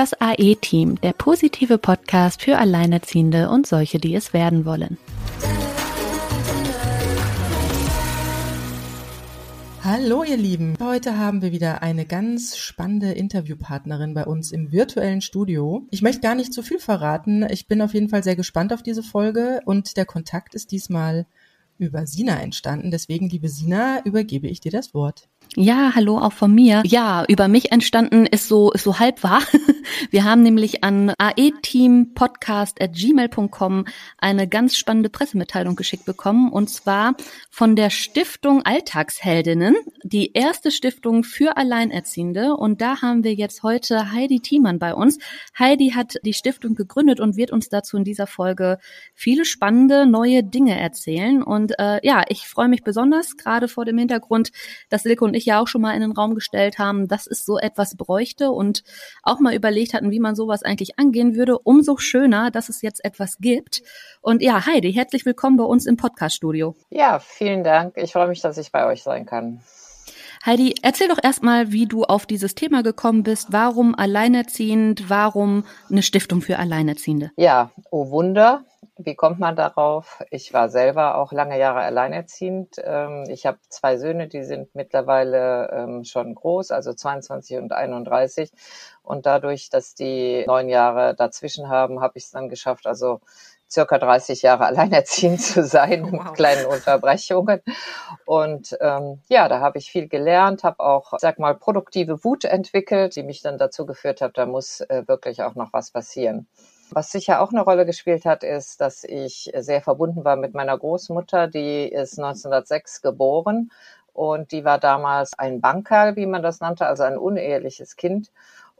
Das AE-Team, der positive Podcast für Alleinerziehende und solche, die es werden wollen. Hallo ihr Lieben, heute haben wir wieder eine ganz spannende Interviewpartnerin bei uns im virtuellen Studio. Ich möchte gar nicht zu viel verraten, ich bin auf jeden Fall sehr gespannt auf diese Folge und der Kontakt ist diesmal über Sina entstanden. Deswegen, liebe Sina, übergebe ich dir das Wort. Ja, hallo auch von mir. Ja, über mich entstanden ist so, ist so halb wahr. Wir haben nämlich an aeteampodcast.gmail.com eine ganz spannende Pressemitteilung geschickt bekommen und zwar von der Stiftung Alltagsheldinnen, die erste Stiftung für Alleinerziehende und da haben wir jetzt heute Heidi Thiemann bei uns. Heidi hat die Stiftung gegründet und wird uns dazu in dieser Folge viele spannende neue Dinge erzählen und äh, ja, ich freue mich besonders gerade vor dem Hintergrund, dass Silke und ich ja auch schon mal in den Raum gestellt haben, dass es so etwas bräuchte und auch mal überlegt hatten, wie man sowas eigentlich angehen würde. Umso schöner, dass es jetzt etwas gibt. Und ja, Heidi, herzlich willkommen bei uns im Podcast-Studio. Ja, vielen Dank. Ich freue mich, dass ich bei euch sein kann. Heidi, erzähl doch erstmal, wie du auf dieses Thema gekommen bist. Warum alleinerziehend? Warum eine Stiftung für Alleinerziehende? Ja, oh Wunder. Wie kommt man darauf? Ich war selber auch lange Jahre alleinerziehend. Ähm, ich habe zwei Söhne, die sind mittlerweile ähm, schon groß, also 22 und 31. Und dadurch, dass die neun Jahre dazwischen haben, habe ich es dann geschafft, also circa 30 Jahre alleinerziehend zu sein wow. mit kleinen Unterbrechungen. Und ähm, ja, da habe ich viel gelernt, habe auch, sag mal, produktive Wut entwickelt, die mich dann dazu geführt hat, da muss äh, wirklich auch noch was passieren. Was sicher auch eine Rolle gespielt hat, ist, dass ich sehr verbunden war mit meiner Großmutter, die ist 1906 geboren und die war damals ein Bankerl, wie man das nannte, also ein uneheliches Kind.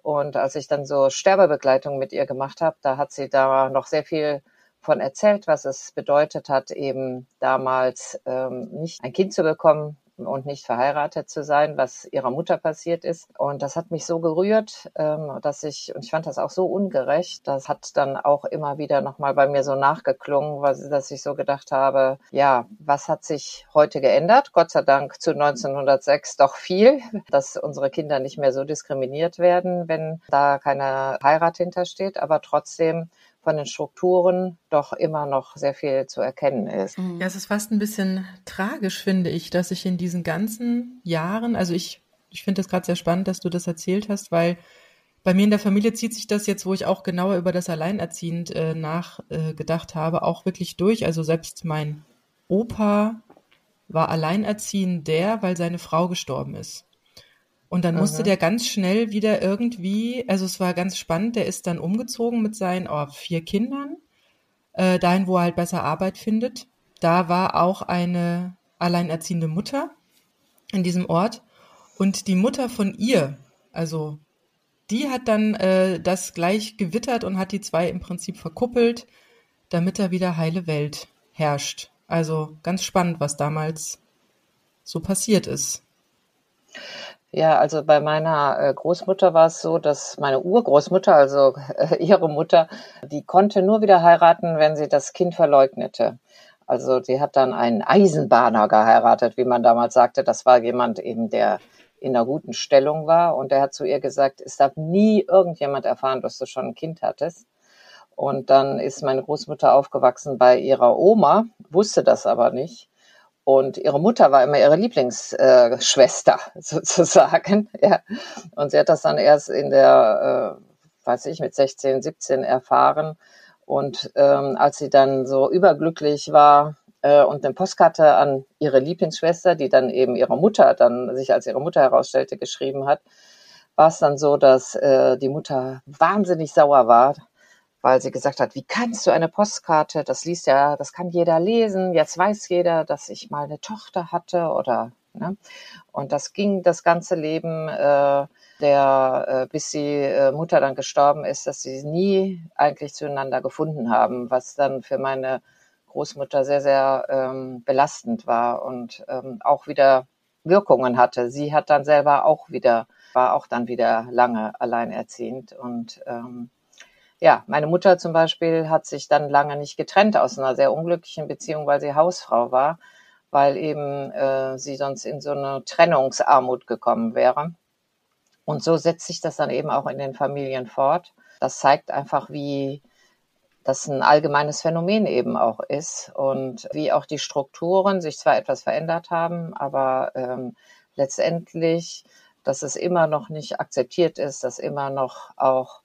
Und als ich dann so Sterbebegleitung mit ihr gemacht habe, da hat sie da noch sehr viel von erzählt, was es bedeutet hat, eben damals ähm, nicht ein Kind zu bekommen, und nicht verheiratet zu sein, was ihrer Mutter passiert ist. Und das hat mich so gerührt, ähm, dass ich, und ich fand das auch so ungerecht, das hat dann auch immer wieder nochmal bei mir so nachgeklungen, dass ich so gedacht habe, ja, was hat sich heute geändert? Gott sei Dank zu 1906 doch viel, dass unsere Kinder nicht mehr so diskriminiert werden, wenn da keine Heirat hintersteht. Aber trotzdem von den Strukturen doch immer noch sehr viel zu erkennen ist. Ja, es ist fast ein bisschen tragisch, finde ich, dass ich in diesen ganzen Jahren, also ich, ich finde das gerade sehr spannend, dass du das erzählt hast, weil bei mir in der Familie zieht sich das jetzt, wo ich auch genauer über das Alleinerziehend äh, nachgedacht äh, habe, auch wirklich durch. Also selbst mein Opa war alleinerziehend der, weil seine Frau gestorben ist. Und dann musste Aha. der ganz schnell wieder irgendwie, also es war ganz spannend, der ist dann umgezogen mit seinen oh, vier Kindern, äh, dahin, wo er halt besser Arbeit findet. Da war auch eine alleinerziehende Mutter in diesem Ort. Und die Mutter von ihr, also die hat dann äh, das gleich gewittert und hat die zwei im Prinzip verkuppelt, damit da wieder heile Welt herrscht. Also ganz spannend, was damals so passiert ist. Ja, also bei meiner äh, Großmutter war es so, dass meine Urgroßmutter, also äh, ihre Mutter, die konnte nur wieder heiraten, wenn sie das Kind verleugnete. Also sie hat dann einen Eisenbahner geheiratet, wie man damals sagte. Das war jemand eben, der in einer guten Stellung war. Und der hat zu ihr gesagt, es darf nie irgendjemand erfahren, dass du schon ein Kind hattest. Und dann ist meine Großmutter aufgewachsen bei ihrer Oma, wusste das aber nicht. Und ihre Mutter war immer ihre Lieblingsschwester äh, sozusagen. Ja. Und sie hat das dann erst in der, äh, weiß ich, mit 16, 17 erfahren. Und ähm, als sie dann so überglücklich war äh, und eine Postkarte an ihre Lieblingsschwester, die dann eben ihre Mutter dann sich als ihre Mutter herausstellte, geschrieben hat, war es dann so, dass äh, die Mutter wahnsinnig sauer war, weil sie gesagt hat, wie kannst du eine Postkarte, das liest ja, das kann jeder lesen, jetzt weiß jeder, dass ich mal eine Tochter hatte oder ne? Und das ging das ganze Leben, äh, der, äh, bis die äh, Mutter dann gestorben ist, dass sie nie eigentlich zueinander gefunden haben, was dann für meine Großmutter sehr, sehr ähm, belastend war und ähm, auch wieder Wirkungen hatte. Sie hat dann selber auch wieder, war auch dann wieder lange alleinerziehend und ähm, ja, meine Mutter zum Beispiel hat sich dann lange nicht getrennt aus einer sehr unglücklichen Beziehung, weil sie Hausfrau war, weil eben äh, sie sonst in so eine Trennungsarmut gekommen wäre. Und so setzt sich das dann eben auch in den Familien fort. Das zeigt einfach, wie das ein allgemeines Phänomen eben auch ist und wie auch die Strukturen sich zwar etwas verändert haben, aber ähm, letztendlich, dass es immer noch nicht akzeptiert ist, dass immer noch auch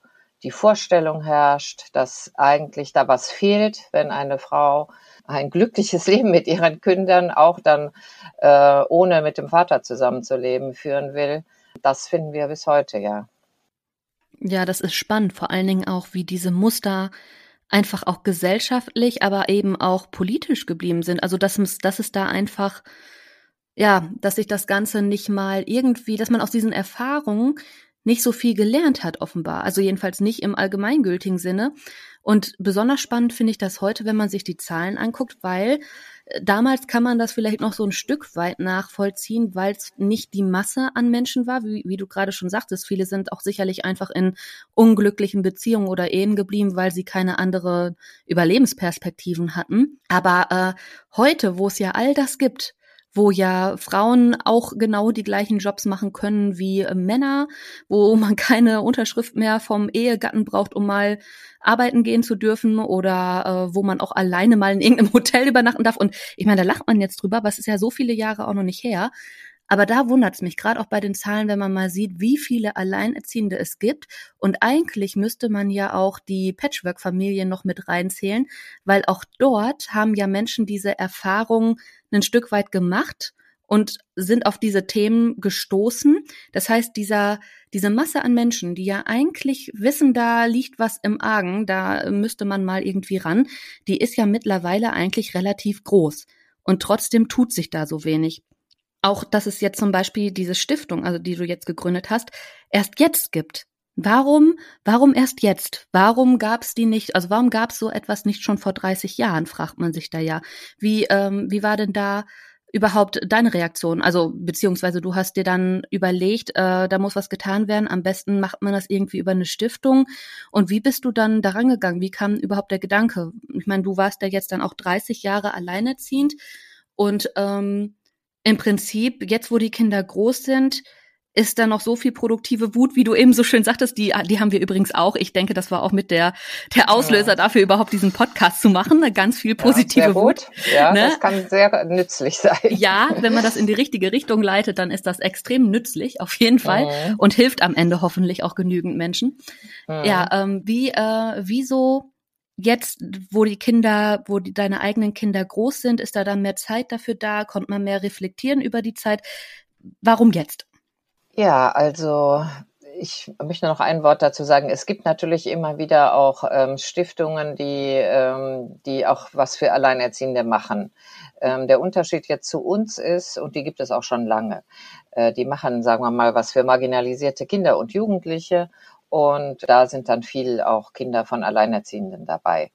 die Vorstellung herrscht, dass eigentlich da was fehlt, wenn eine Frau ein glückliches Leben mit ihren Kindern auch dann äh, ohne mit dem Vater zusammenzuleben führen will. Das finden wir bis heute, ja. Ja, das ist spannend, vor allen Dingen auch, wie diese Muster einfach auch gesellschaftlich, aber eben auch politisch geblieben sind. Also dass, dass es da einfach, ja, dass sich das Ganze nicht mal irgendwie, dass man aus diesen Erfahrungen nicht so viel gelernt hat, offenbar. Also jedenfalls nicht im allgemeingültigen Sinne. Und besonders spannend finde ich das heute, wenn man sich die Zahlen anguckt, weil äh, damals kann man das vielleicht noch so ein Stück weit nachvollziehen, weil es nicht die Masse an Menschen war, wie, wie du gerade schon sagtest. Viele sind auch sicherlich einfach in unglücklichen Beziehungen oder Ehen geblieben, weil sie keine andere Überlebensperspektiven hatten. Aber äh, heute, wo es ja all das gibt, wo ja Frauen auch genau die gleichen Jobs machen können wie äh, Männer, wo man keine Unterschrift mehr vom Ehegatten braucht, um mal arbeiten gehen zu dürfen oder äh, wo man auch alleine mal in irgendeinem Hotel übernachten darf. Und ich meine, da lacht man jetzt drüber, was ist ja so viele Jahre auch noch nicht her. Aber da wundert es mich, gerade auch bei den Zahlen, wenn man mal sieht, wie viele Alleinerziehende es gibt. Und eigentlich müsste man ja auch die Patchwork-Familien noch mit reinzählen, weil auch dort haben ja Menschen diese Erfahrung ein Stück weit gemacht und sind auf diese Themen gestoßen. Das heißt, dieser, diese Masse an Menschen, die ja eigentlich wissen, da liegt was im Argen, da müsste man mal irgendwie ran, die ist ja mittlerweile eigentlich relativ groß. Und trotzdem tut sich da so wenig auch, dass es jetzt zum Beispiel diese Stiftung, also die du jetzt gegründet hast, erst jetzt gibt. Warum, warum erst jetzt? Warum gab es die nicht, also warum gab es so etwas nicht schon vor 30 Jahren, fragt man sich da ja. Wie, ähm, wie war denn da überhaupt deine Reaktion? Also, beziehungsweise du hast dir dann überlegt, äh, da muss was getan werden, am besten macht man das irgendwie über eine Stiftung. Und wie bist du dann daran gegangen? Wie kam überhaupt der Gedanke? Ich meine, du warst ja jetzt dann auch 30 Jahre alleinerziehend und ähm, im Prinzip, jetzt wo die Kinder groß sind, ist da noch so viel produktive Wut, wie du eben so schön sagtest, die, die haben wir übrigens auch. Ich denke, das war auch mit der, der Auslöser ja. dafür, überhaupt diesen Podcast zu machen. Ganz viel positive ja, Wut. Ja, ne? das kann sehr nützlich sein. Ja, wenn man das in die richtige Richtung leitet, dann ist das extrem nützlich, auf jeden Fall. Mhm. Und hilft am Ende hoffentlich auch genügend Menschen. Mhm. Ja, ähm, wie, äh, wieso jetzt, wo die Kinder, wo die, deine eigenen Kinder groß sind, ist da dann mehr Zeit dafür da? Kommt man mehr reflektieren über die Zeit? Warum jetzt? Ja, also ich möchte noch ein Wort dazu sagen. Es gibt natürlich immer wieder auch ähm, Stiftungen, die, ähm, die auch was für Alleinerziehende machen. Ähm, der Unterschied jetzt zu uns ist, und die gibt es auch schon lange, äh, die machen, sagen wir mal, was für marginalisierte Kinder und Jugendliche und da sind dann viel auch Kinder von Alleinerziehenden dabei.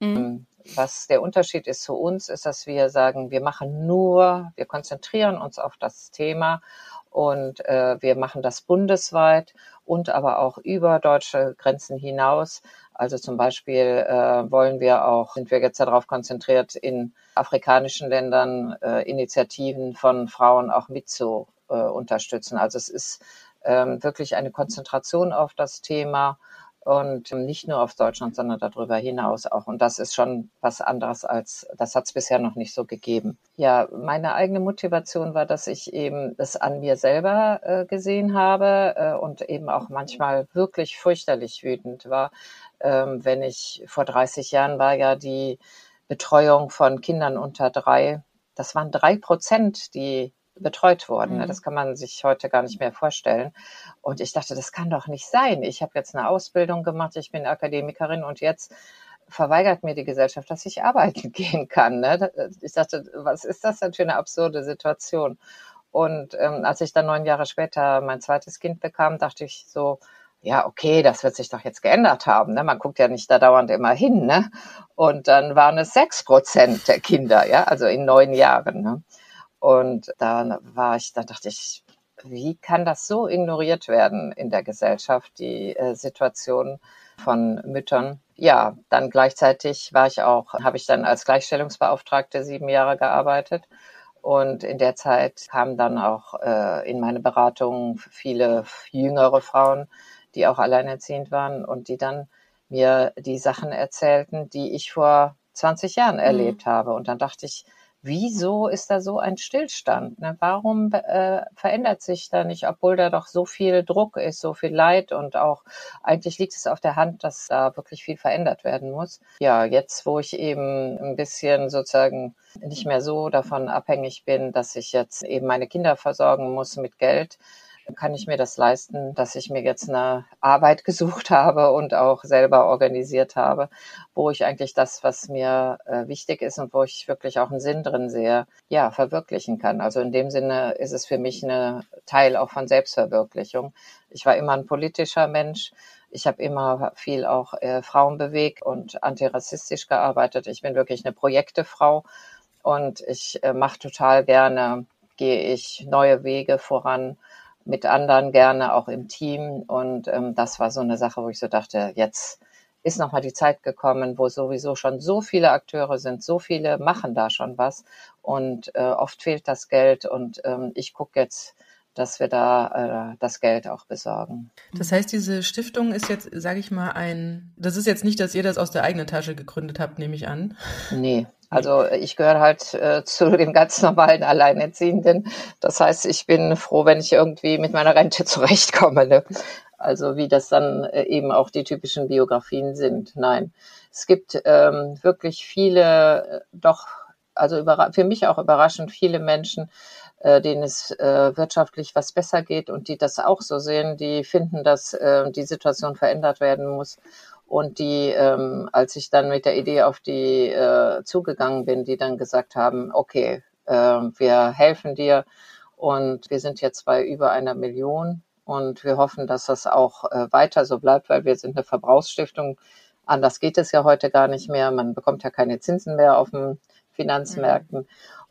Mhm. Ähm, was der Unterschied ist zu uns, ist, dass wir sagen, wir machen nur, wir konzentrieren uns auf das Thema und äh, wir machen das bundesweit und aber auch über deutsche Grenzen hinaus. Also zum Beispiel äh, wollen wir auch, sind wir jetzt darauf konzentriert, in afrikanischen Ländern äh, Initiativen von Frauen auch mit zu äh, unterstützen. Also es ist ähm, wirklich eine Konzentration auf das Thema und nicht nur auf Deutschland, sondern darüber hinaus auch. Und das ist schon was anderes als, das hat es bisher noch nicht so gegeben. Ja, meine eigene Motivation war, dass ich eben das an mir selber äh, gesehen habe äh, und eben auch manchmal wirklich fürchterlich wütend war, ähm, wenn ich vor 30 Jahren war ja die Betreuung von Kindern unter drei, das waren drei Prozent, die betreut worden. Mhm. Das kann man sich heute gar nicht mehr vorstellen. Und ich dachte, das kann doch nicht sein. Ich habe jetzt eine Ausbildung gemacht, ich bin Akademikerin und jetzt verweigert mir die Gesellschaft, dass ich arbeiten gehen kann. Ne? Ich dachte, was ist das denn für eine absurde Situation? Und ähm, als ich dann neun Jahre später mein zweites Kind bekam, dachte ich so, ja, okay, das wird sich doch jetzt geändert haben. Ne? Man guckt ja nicht da dauernd immer hin. Ne? Und dann waren es sechs Prozent der Kinder, ja, also in neun Jahren. Ne? Und da war ich, da dachte ich, wie kann das so ignoriert werden in der Gesellschaft, die äh, Situation von Müttern? Ja, dann gleichzeitig war ich auch, habe ich dann als Gleichstellungsbeauftragte sieben Jahre gearbeitet Und in der Zeit kamen dann auch äh, in meine Beratung viele jüngere Frauen, die auch alleinerziehend waren und die dann mir die Sachen erzählten, die ich vor 20 Jahren mhm. erlebt habe. Und dann dachte ich, wieso ist da so ein Stillstand? Ne? Warum äh, verändert sich da nicht, obwohl da doch so viel Druck ist, so viel Leid und auch eigentlich liegt es auf der Hand, dass da wirklich viel verändert werden muss. Ja, jetzt, wo ich eben ein bisschen sozusagen nicht mehr so davon abhängig bin, dass ich jetzt eben meine Kinder versorgen muss mit Geld, kann ich mir das leisten, dass ich mir jetzt eine Arbeit gesucht habe und auch selber organisiert habe, wo ich eigentlich das, was mir äh, wichtig ist und wo ich wirklich auch einen Sinn drin sehe, ja, verwirklichen kann. Also in dem Sinne ist es für mich eine Teil auch von Selbstverwirklichung. Ich war immer ein politischer Mensch. Ich habe immer viel auch äh, Frauen bewegt und antirassistisch gearbeitet. Ich bin wirklich eine Projektefrau und ich äh, mache total gerne, gehe ich neue Wege voran mit anderen gerne auch im Team. Und ähm, das war so eine Sache, wo ich so dachte, jetzt ist nochmal die Zeit gekommen, wo sowieso schon so viele Akteure sind, so viele machen da schon was. Und äh, oft fehlt das Geld. Und ähm, ich gucke jetzt, dass wir da äh, das Geld auch besorgen. Das heißt, diese Stiftung ist jetzt, sage ich mal, ein, das ist jetzt nicht, dass ihr das aus der eigenen Tasche gegründet habt, nehme ich an. Nee, also ich gehöre halt äh, zu dem ganz normalen Alleinerziehenden. Das heißt, ich bin froh, wenn ich irgendwie mit meiner Rente zurechtkomme. Ne? Also wie das dann äh, eben auch die typischen Biografien sind. Nein, es gibt ähm, wirklich viele, äh, doch, also für mich auch überraschend viele Menschen, äh, denen es äh, wirtschaftlich was besser geht und die das auch so sehen, die finden, dass äh, die Situation verändert werden muss und die, ähm, als ich dann mit der Idee auf die äh, zugegangen bin, die dann gesagt haben, okay, äh, wir helfen dir und wir sind jetzt bei über einer Million und wir hoffen, dass das auch äh, weiter so bleibt, weil wir sind eine Verbrauchsstiftung. Anders geht es ja heute gar nicht mehr. Man bekommt ja keine Zinsen mehr auf den Finanzmärkten. Mhm.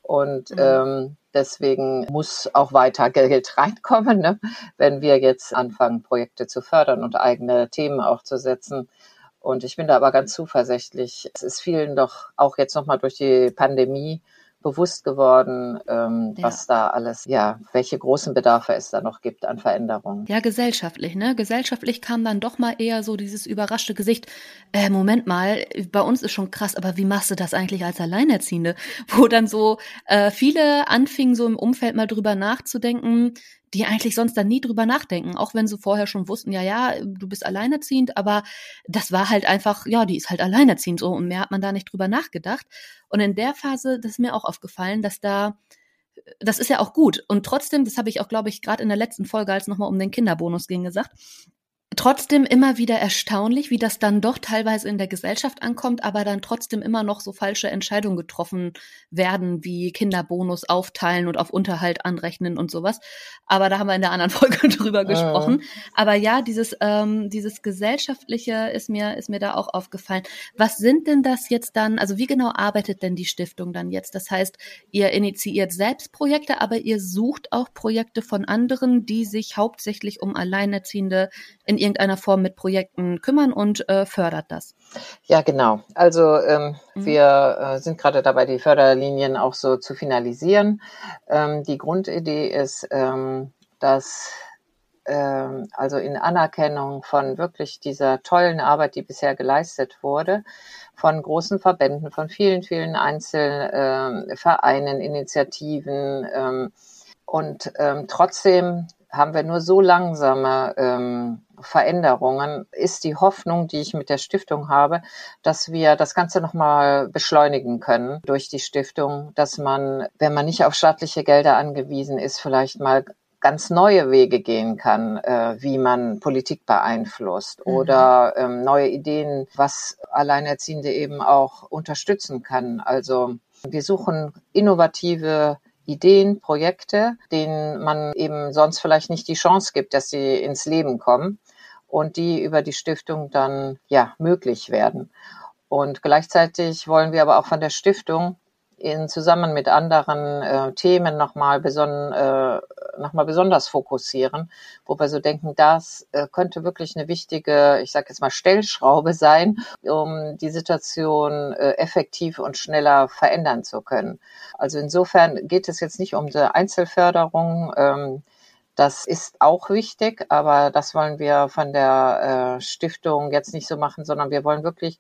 Und mhm. ähm, deswegen muss auch weiter Geld reinkommen, ne? wenn wir jetzt anfangen, Projekte zu fördern und eigene Themen aufzusetzen. Und ich bin da aber ganz zuversichtlich. Es ist vielen doch auch jetzt nochmal durch die Pandemie bewusst geworden, ähm, ja. was da alles, ja, welche großen Bedarfe es da noch gibt an Veränderungen. Ja, gesellschaftlich, ne? Gesellschaftlich kam dann doch mal eher so dieses überraschte Gesicht, äh, Moment mal, bei uns ist schon krass, aber wie machst du das eigentlich als Alleinerziehende? Wo dann so äh, viele anfingen, so im Umfeld mal drüber nachzudenken, die eigentlich sonst dann nie drüber nachdenken, auch wenn sie vorher schon wussten, ja, ja, du bist alleinerziehend, aber das war halt einfach, ja, die ist halt alleinerziehend so und mehr hat man da nicht drüber nachgedacht. Und in der Phase, das ist mir auch aufgefallen, dass da das ist ja auch gut. Und trotzdem, das habe ich auch, glaube ich, gerade in der letzten Folge, als es nochmal um den Kinderbonus ging, gesagt, trotzdem immer wieder erstaunlich, wie das dann doch teilweise in der Gesellschaft ankommt, aber dann trotzdem immer noch so falsche Entscheidungen getroffen werden, wie Kinderbonus aufteilen und auf Unterhalt anrechnen und sowas. Aber da haben wir in der anderen Folge drüber äh. gesprochen. Aber ja, dieses, ähm, dieses gesellschaftliche ist mir, ist mir da auch aufgefallen. Was sind denn das jetzt dann, also wie genau arbeitet denn die Stiftung dann jetzt? Das heißt, ihr initiiert selbst Projekte, aber ihr sucht auch Projekte von anderen, die sich hauptsächlich um Alleinerziehende in irgendeiner Form mit Projekten kümmern und äh, fördert das. Ja, genau. Also ähm, mhm. wir äh, sind gerade dabei, die Förderlinien auch so zu finalisieren. Ähm, die Grundidee ist, ähm, dass ähm, also in Anerkennung von wirklich dieser tollen Arbeit, die bisher geleistet wurde, von großen Verbänden, von vielen, vielen Einzelvereinen, äh, Initiativen ähm, und ähm, trotzdem haben wir nur so langsame ähm, Veränderungen, ist die Hoffnung, die ich mit der Stiftung habe, dass wir das Ganze nochmal beschleunigen können durch die Stiftung, dass man, wenn man nicht auf staatliche Gelder angewiesen ist, vielleicht mal ganz neue Wege gehen kann, äh, wie man Politik beeinflusst mhm. oder ähm, neue Ideen, was Alleinerziehende eben auch unterstützen kann. Also wir suchen innovative Ideen, Projekte, denen man eben sonst vielleicht nicht die Chance gibt, dass sie ins Leben kommen und die über die Stiftung dann ja möglich werden. Und gleichzeitig wollen wir aber auch von der Stiftung in zusammen mit anderen äh, Themen nochmal beson äh, noch besonders fokussieren, wo wir so denken, das äh, könnte wirklich eine wichtige, ich sage jetzt mal Stellschraube sein, um die Situation äh, effektiv und schneller verändern zu können. Also insofern geht es jetzt nicht um die Einzelförderung. Ähm, das ist auch wichtig, aber das wollen wir von der äh, Stiftung jetzt nicht so machen, sondern wir wollen wirklich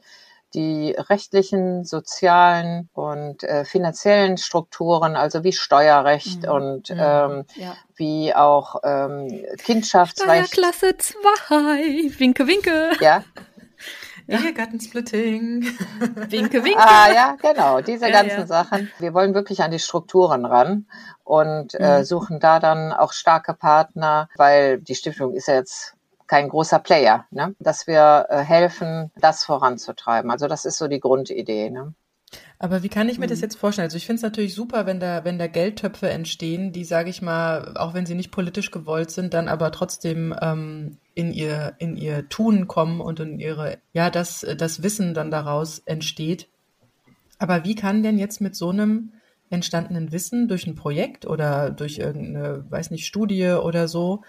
die rechtlichen, sozialen und äh, finanziellen Strukturen, also wie Steuerrecht mhm. und mhm. ähm, ja. wie auch ähm, Kindschaftsrecht. Steuerklasse 2, winke, winke. Ja. Ja. Ehegattensplitting. winke, winke. Ah ja, genau, diese ja, ganzen ja. Sachen. Wir wollen wirklich an die Strukturen ran und äh, mhm. suchen da dann auch starke Partner, weil die Stiftung ist ja jetzt kein großer Player, ne? dass wir äh, helfen, das voranzutreiben. Also das ist so die Grundidee. Ne? Aber wie kann ich mir das mhm. jetzt vorstellen? Also ich finde es natürlich super, wenn da, wenn da Geldtöpfe entstehen, die, sage ich mal, auch wenn sie nicht politisch gewollt sind, dann aber trotzdem ähm, in ihr, in ihr Tun kommen und in ihre, ja, das, das Wissen dann daraus entsteht. Aber wie kann denn jetzt mit so einem entstandenen Wissen durch ein Projekt oder durch irgendeine, weiß nicht, Studie oder so,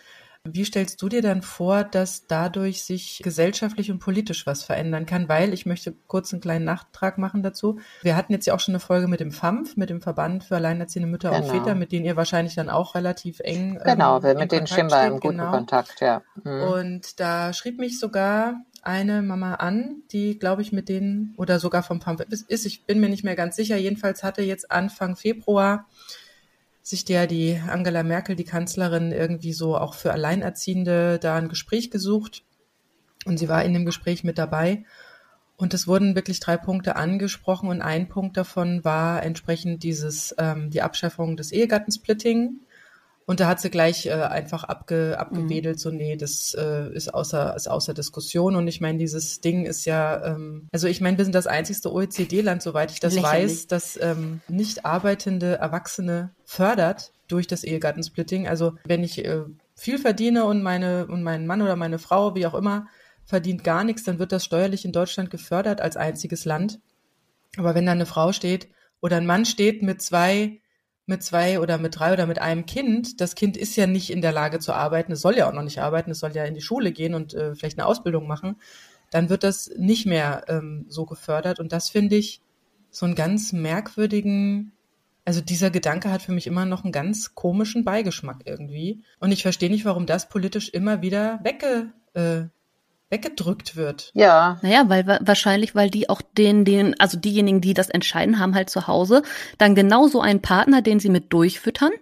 wie stellst du dir dann vor, dass dadurch sich gesellschaftlich und politisch was verändern kann? Weil ich möchte kurz einen kleinen Nachtrag machen dazu. Wir hatten jetzt ja auch schon eine Folge mit dem FAMF, mit dem Verband für alleinerziehende Mütter genau. und Väter, mit denen ihr wahrscheinlich dann auch relativ eng. Genau, ähm, mit denen stehen wir im guten genau. Kontakt, ja. Mhm. Und da schrieb mich sogar eine Mama an, die, glaube ich, mit denen oder sogar vom FAMF ist, ich bin mir nicht mehr ganz sicher. Jedenfalls hatte jetzt Anfang Februar sich der die Angela Merkel, die Kanzlerin, irgendwie so auch für Alleinerziehende da ein Gespräch gesucht. Und sie war in dem Gespräch mit dabei. Und es wurden wirklich drei Punkte angesprochen und ein Punkt davon war entsprechend dieses ähm, die Abschaffung des Ehegattensplitting und da hat sie gleich äh, einfach abge, abgewedelt, mhm. so nee, das äh, ist außer ist außer Diskussion. Und ich meine, dieses Ding ist ja, ähm, also ich meine, wir sind das einzigste OECD-Land, soweit ich das Lächerlich. weiß, das ähm, nicht arbeitende Erwachsene fördert durch das Ehegattensplitting. Also wenn ich äh, viel verdiene und meine und mein Mann oder meine Frau, wie auch immer, verdient gar nichts, dann wird das steuerlich in Deutschland gefördert als einziges Land. Aber wenn da eine Frau steht oder ein Mann steht mit zwei mit zwei oder mit drei oder mit einem Kind, das Kind ist ja nicht in der Lage zu arbeiten, es soll ja auch noch nicht arbeiten, es soll ja in die Schule gehen und äh, vielleicht eine Ausbildung machen, dann wird das nicht mehr ähm, so gefördert. Und das finde ich so einen ganz merkwürdigen, also dieser Gedanke hat für mich immer noch einen ganz komischen Beigeschmack irgendwie. Und ich verstehe nicht, warum das politisch immer wieder wegge, äh, weggedrückt wird. Ja. Naja, weil wahrscheinlich, weil die auch den, den, also diejenigen, die das entscheiden, haben halt zu Hause dann genauso einen Partner, den sie mit durchfüttern,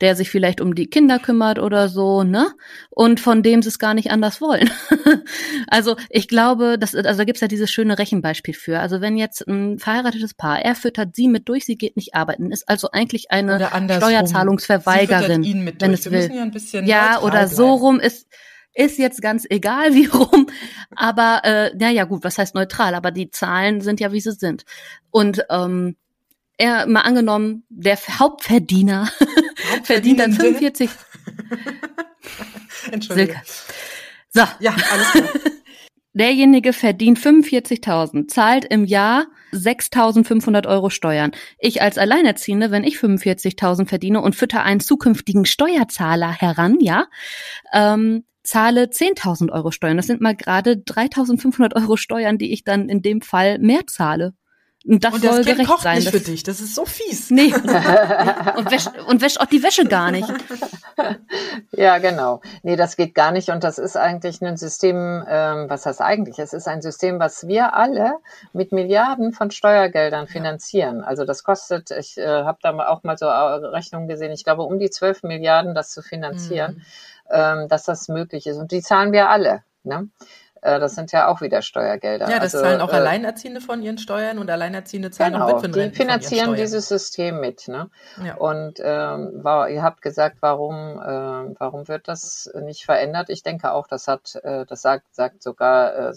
der sich vielleicht um die Kinder kümmert oder so, ne? Und von dem sie es gar nicht anders wollen. also ich glaube, das, also da gibt's ja dieses schöne Rechenbeispiel für. Also wenn jetzt ein verheiratetes Paar, er füttert sie mit durch, sie geht nicht arbeiten, ist also eigentlich eine Steuerzahlungsverweigerin, wenn es will. Ja, ja oder so rum ist ist jetzt ganz egal, wie rum. Aber äh, naja, gut, was heißt neutral? Aber die Zahlen sind ja, wie sie sind. Und ähm, er mal angenommen, der Hauptverdiener verdient dann 45. Entschuldigung. So. Ja, alles klar. Derjenige verdient 45.000, zahlt im Jahr 6.500 Euro Steuern. Ich als Alleinerziehende, wenn ich 45.000 verdiene und fütter einen zukünftigen Steuerzahler heran, ja, ähm, zahle 10.000 Euro Steuern. Das sind mal gerade 3.500 Euro Steuern, die ich dann in dem Fall mehr zahle. Und das, und das soll kind gerecht kocht sein. Nicht für dich, das ist so fies. Nee. und, wäscht, und wäscht auch die Wäsche gar nicht. Ja, genau. Nee, das geht gar nicht. Und das ist eigentlich ein System, ähm, was heißt eigentlich? Es ist ein System, was wir alle mit Milliarden von Steuergeldern finanzieren. Also das kostet, ich äh, habe da auch mal so Rechnungen gesehen, ich glaube um die 12 Milliarden, das zu finanzieren. Mhm dass das möglich ist. Und die zahlen wir alle. Ne? Äh, das sind ja auch wieder Steuergelder. Ja, das also, zahlen auch äh, Alleinerziehende von ihren Steuern und Alleinerziehende zahlen genau, auch Witwenrenten Die finanzieren dieses System mit. Ne? Ja. Und ähm, war, ihr habt gesagt, warum, äh, warum wird das nicht verändert? Ich denke auch, das hat, äh, das sagt, sagt sogar äh,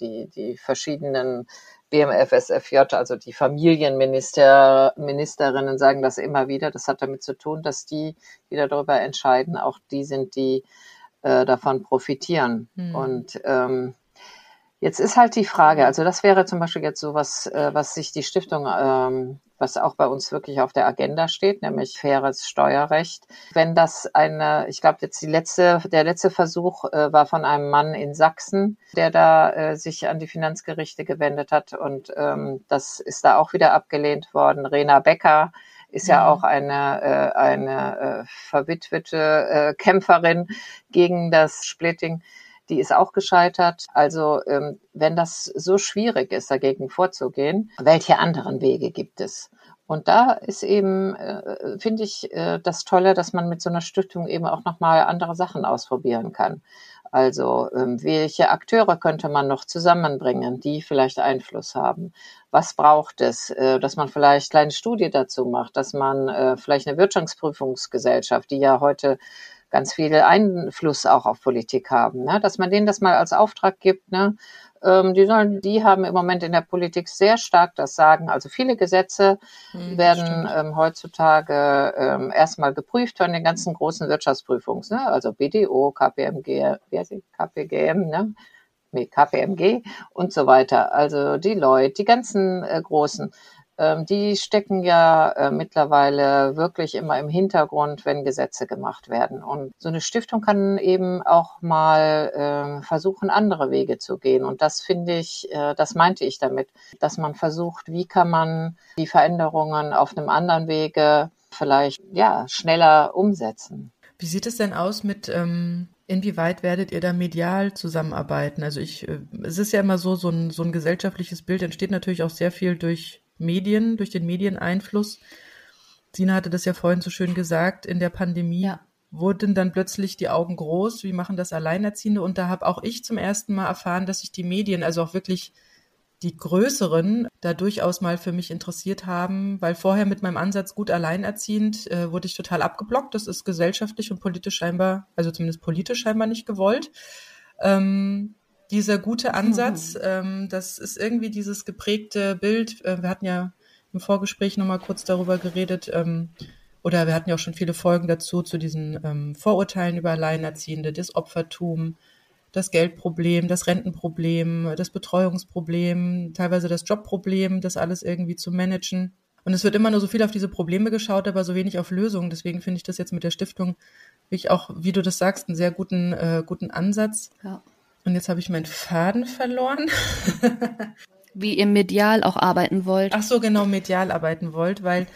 die, die verschiedenen BMFSFJ, also die Familienminister, Ministerinnen sagen das immer wieder. Das hat damit zu tun, dass die, die darüber entscheiden, auch die sind, die äh, davon profitieren. Mhm. Und ähm, Jetzt ist halt die Frage, also das wäre zum Beispiel jetzt so was, äh, was sich die Stiftung, ähm, was auch bei uns wirklich auf der Agenda steht, nämlich faires Steuerrecht. Wenn das eine, ich glaube jetzt die letzte, der letzte Versuch äh, war von einem Mann in Sachsen, der da äh, sich an die Finanzgerichte gewendet hat und ähm, das ist da auch wieder abgelehnt worden. Rena Becker ist ja auch eine, äh, eine äh, verwitwete äh, Kämpferin gegen das Splitting die ist auch gescheitert. Also ähm, wenn das so schwierig ist, dagegen vorzugehen, welche anderen Wege gibt es? Und da ist eben, äh, finde ich, äh, das Tolle, dass man mit so einer Stiftung eben auch nochmal andere Sachen ausprobieren kann. Also ähm, welche Akteure könnte man noch zusammenbringen, die vielleicht Einfluss haben? Was braucht es, äh, dass man vielleicht kleine Studie dazu macht, dass man äh, vielleicht eine Wirtschaftsprüfungsgesellschaft, die ja heute ganz viel Einfluss auch auf Politik haben, ne? dass man denen das mal als Auftrag gibt. Ne? Ähm, die sollen, die haben im Moment in der Politik sehr stark das Sagen. Also viele Gesetze hm, werden ähm, heutzutage ähm, erstmal geprüft von den ganzen großen Wirtschaftsprüfungs, ne? also BDO, KPMG? KPGM, ne? Nee, KPMG und so weiter. Also die Leute, die ganzen äh, großen ähm, die stecken ja äh, mittlerweile wirklich immer im Hintergrund, wenn Gesetze gemacht werden. Und so eine Stiftung kann eben auch mal äh, versuchen, andere Wege zu gehen. Und das finde ich, äh, das meinte ich damit, dass man versucht, wie kann man die Veränderungen auf einem anderen Wege vielleicht ja schneller umsetzen. Wie sieht es denn aus mit ähm, Inwieweit werdet ihr da medial zusammenarbeiten? Also ich, äh, es ist ja immer so, so ein, so ein gesellschaftliches Bild entsteht natürlich auch sehr viel durch Medien, durch den Medieneinfluss. Sina hatte das ja vorhin so schön gesagt, in der Pandemie ja. wurden dann plötzlich die Augen groß, wie machen das Alleinerziehende? Und da habe auch ich zum ersten Mal erfahren, dass sich die Medien, also auch wirklich die größeren, da durchaus mal für mich interessiert haben, weil vorher mit meinem Ansatz gut alleinerziehend äh, wurde ich total abgeblockt. Das ist gesellschaftlich und politisch scheinbar, also zumindest politisch scheinbar nicht gewollt. Ähm, dieser gute Ansatz. Mhm. Ähm, das ist irgendwie dieses geprägte Bild. Äh, wir hatten ja im Vorgespräch nochmal kurz darüber geredet, ähm, oder wir hatten ja auch schon viele Folgen dazu, zu diesen ähm, Vorurteilen über Alleinerziehende, das Opfertum, das Geldproblem, das Rentenproblem, das Betreuungsproblem, teilweise das Jobproblem, das alles irgendwie zu managen. Und es wird immer nur so viel auf diese Probleme geschaut, aber so wenig auf Lösungen. Deswegen finde ich das jetzt mit der Stiftung wirklich auch, wie du das sagst, einen sehr guten, äh, guten Ansatz. Ja. Und jetzt habe ich meinen Faden verloren. Wie ihr medial auch arbeiten wollt. Ach so, genau, medial arbeiten wollt, weil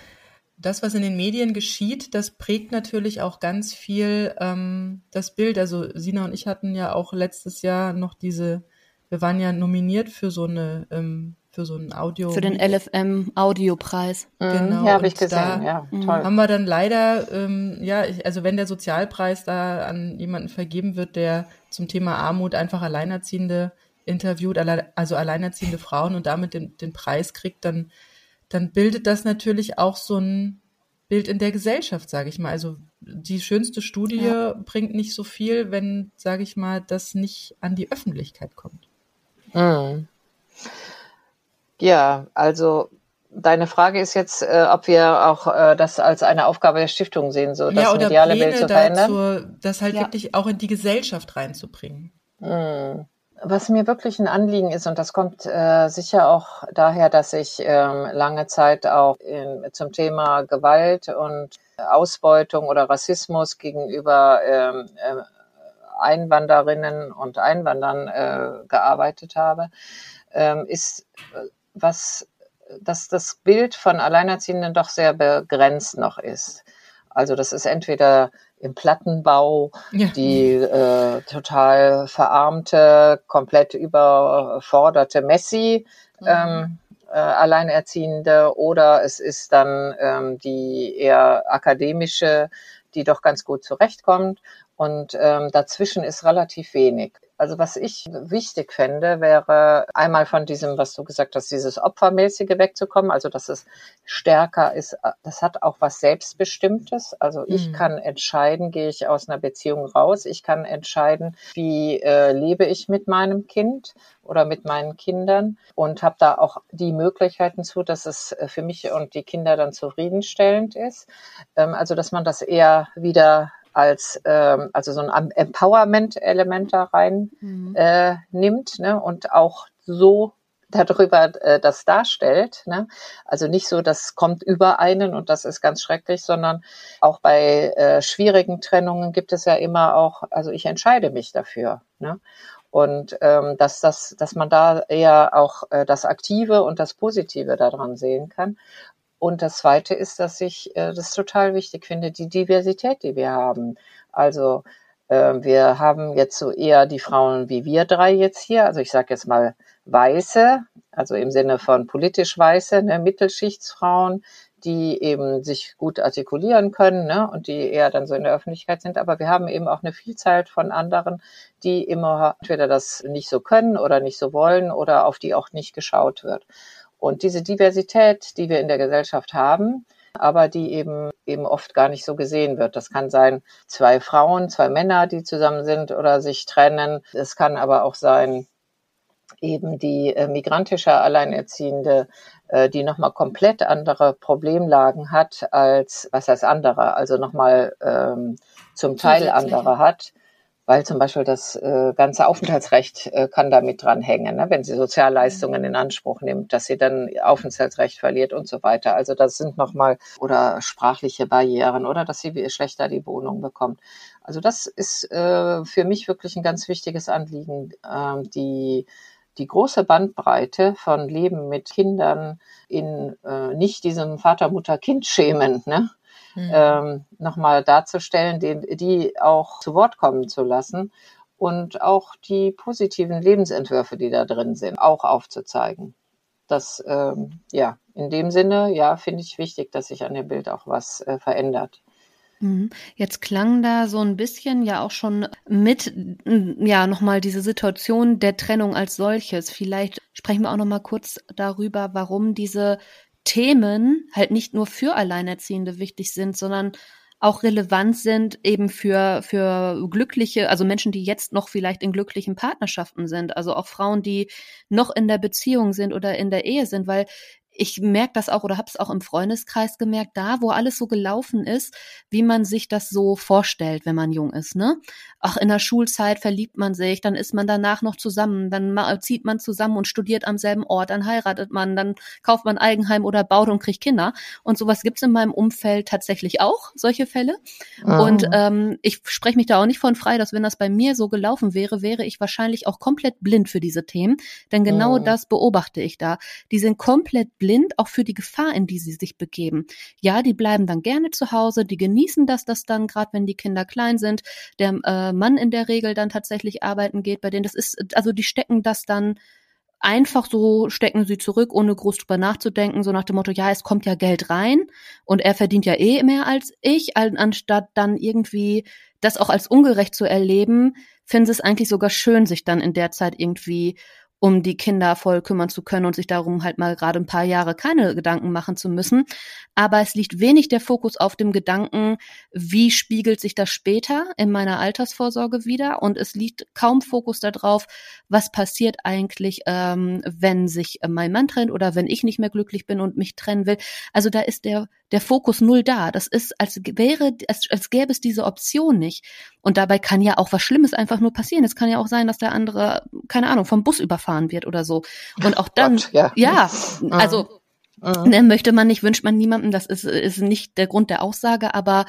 das, was in den Medien geschieht, das prägt natürlich auch ganz viel ähm, das Bild. Also Sina und ich hatten ja auch letztes Jahr noch diese, wir waren ja nominiert für so eine ähm, für so ein Audio. Für den LFM Audiopreis. Genau. Ja, habe ich gesehen. Ja, toll. Haben wir dann leider, ähm, ja, ich, also wenn der Sozialpreis da an jemanden vergeben wird, der zum Thema Armut einfach Alleinerziehende interviewt, also alleinerziehende Frauen und damit den, den Preis kriegt, dann, dann bildet das natürlich auch so ein Bild in der Gesellschaft, sage ich mal. Also die schönste Studie ja. bringt nicht so viel, wenn, sage ich mal, das nicht an die Öffentlichkeit kommt. Mhm. Ja, also deine Frage ist jetzt, äh, ob wir auch äh, das als eine Aufgabe der Stiftung sehen, so das ja, oder mediale Pläne Bild zu verändern. Dazu, das halt ja. wirklich auch in die Gesellschaft reinzubringen. Hm. Was mir wirklich ein Anliegen ist, und das kommt äh, sicher auch daher, dass ich ähm, lange Zeit auch in, zum Thema Gewalt und Ausbeutung oder Rassismus gegenüber ähm, äh, Einwanderinnen und Einwandern äh, gearbeitet habe, ähm, ist was, dass das Bild von Alleinerziehenden doch sehr begrenzt noch ist. Also das ist entweder im Plattenbau ja. die äh, total verarmte, komplett überforderte Messi, mhm. ähm, äh, Alleinerziehende, oder es ist dann ähm, die eher akademische, die doch ganz gut zurechtkommt. Und ähm, dazwischen ist relativ wenig. Also was ich wichtig fände, wäre einmal von diesem, was du gesagt hast, dieses Opfermäßige wegzukommen, also dass es stärker ist, das hat auch was Selbstbestimmtes. Also ich mhm. kann entscheiden, gehe ich aus einer Beziehung raus, ich kann entscheiden, wie äh, lebe ich mit meinem Kind oder mit meinen Kindern und habe da auch die Möglichkeiten zu, dass es äh, für mich und die Kinder dann zufriedenstellend ist. Ähm, also dass man das eher wieder als ähm, also so ein Empowerment-Element da rein mhm. äh, nimmt ne? und auch so darüber äh, das darstellt. Ne? Also nicht so, das kommt über einen und das ist ganz schrecklich, sondern auch bei äh, schwierigen Trennungen gibt es ja immer auch, also ich entscheide mich dafür. Ne? Und ähm, dass, das, dass man da eher auch äh, das Aktive und das Positive daran sehen kann. Und das Zweite ist, dass ich äh, das total wichtig finde, die Diversität, die wir haben. Also äh, wir haben jetzt so eher die Frauen wie wir drei jetzt hier. Also ich sage jetzt mal Weiße, also im Sinne von politisch Weiße, ne, Mittelschichtsfrauen, die eben sich gut artikulieren können ne, und die eher dann so in der Öffentlichkeit sind. Aber wir haben eben auch eine Vielzahl von anderen, die immer entweder das nicht so können oder nicht so wollen oder auf die auch nicht geschaut wird. Und diese Diversität, die wir in der Gesellschaft haben, aber die eben eben oft gar nicht so gesehen wird. Das kann sein zwei Frauen, zwei Männer, die zusammen sind oder sich trennen. Es kann aber auch sein eben die äh, migrantische Alleinerziehende, äh, die nochmal komplett andere Problemlagen hat als, was heißt andere, also nochmal ähm, zum Teil andere hat weil zum Beispiel das äh, ganze Aufenthaltsrecht äh, kann damit dranhängen, ne? wenn sie Sozialleistungen in Anspruch nimmt, dass sie dann Aufenthaltsrecht verliert und so weiter. Also das sind nochmal oder sprachliche Barrieren oder dass sie schlechter die Wohnung bekommt. Also das ist äh, für mich wirklich ein ganz wichtiges Anliegen, äh, die die große Bandbreite von Leben mit Kindern in äh, nicht diesem Vater-Mutter-Kind-Schemen, ne? Mhm. Ähm, nochmal darzustellen, die, die auch zu Wort kommen zu lassen und auch die positiven Lebensentwürfe, die da drin sind, auch aufzuzeigen. Das, ähm, ja, in dem Sinne, ja, finde ich wichtig, dass sich an dem Bild auch was äh, verändert. Mhm. Jetzt klang da so ein bisschen ja auch schon mit, ja, nochmal diese Situation der Trennung als solches. Vielleicht sprechen wir auch nochmal kurz darüber, warum diese Themen halt nicht nur für Alleinerziehende wichtig sind, sondern auch relevant sind eben für, für glückliche, also Menschen, die jetzt noch vielleicht in glücklichen Partnerschaften sind, also auch Frauen, die noch in der Beziehung sind oder in der Ehe sind, weil ich merke das auch oder habe es auch im Freundeskreis gemerkt, da wo alles so gelaufen ist, wie man sich das so vorstellt, wenn man jung ist, ne? Ach, in der Schulzeit verliebt man sich, dann ist man danach noch zusammen, dann zieht man zusammen und studiert am selben Ort, dann heiratet man, dann kauft man Eigenheim oder baut und kriegt Kinder. Und sowas gibt's in meinem Umfeld tatsächlich auch, solche Fälle. Oh. Und ähm, ich spreche mich da auch nicht von frei, dass wenn das bei mir so gelaufen wäre, wäre ich wahrscheinlich auch komplett blind für diese Themen. Denn genau oh. das beobachte ich da. Die sind komplett blind blind auch für die Gefahr, in die sie sich begeben. Ja, die bleiben dann gerne zu Hause, die genießen das, das dann, gerade wenn die Kinder klein sind, der äh, Mann in der Regel dann tatsächlich arbeiten geht, bei denen das ist, also die stecken das dann einfach so stecken sie zurück, ohne groß drüber nachzudenken, so nach dem Motto, ja, es kommt ja Geld rein und er verdient ja eh mehr als ich, anstatt dann irgendwie das auch als ungerecht zu erleben, finden sie es eigentlich sogar schön, sich dann in der Zeit irgendwie um die Kinder voll kümmern zu können und sich darum halt mal gerade ein paar Jahre keine Gedanken machen zu müssen. Aber es liegt wenig der Fokus auf dem Gedanken, wie spiegelt sich das später in meiner Altersvorsorge wieder? Und es liegt kaum Fokus darauf, was passiert eigentlich, ähm, wenn sich mein Mann trennt oder wenn ich nicht mehr glücklich bin und mich trennen will. Also da ist der der Fokus null da. Das ist, als wäre, als, als gäbe es diese Option nicht. Und dabei kann ja auch was Schlimmes einfach nur passieren. Es kann ja auch sein, dass der andere, keine Ahnung, vom Bus überfahren wird oder so. Und auch dann, Gott, ja. ja, mhm. also mhm. ne, möchte man nicht, wünscht man niemandem. Das ist, ist nicht der Grund der Aussage, aber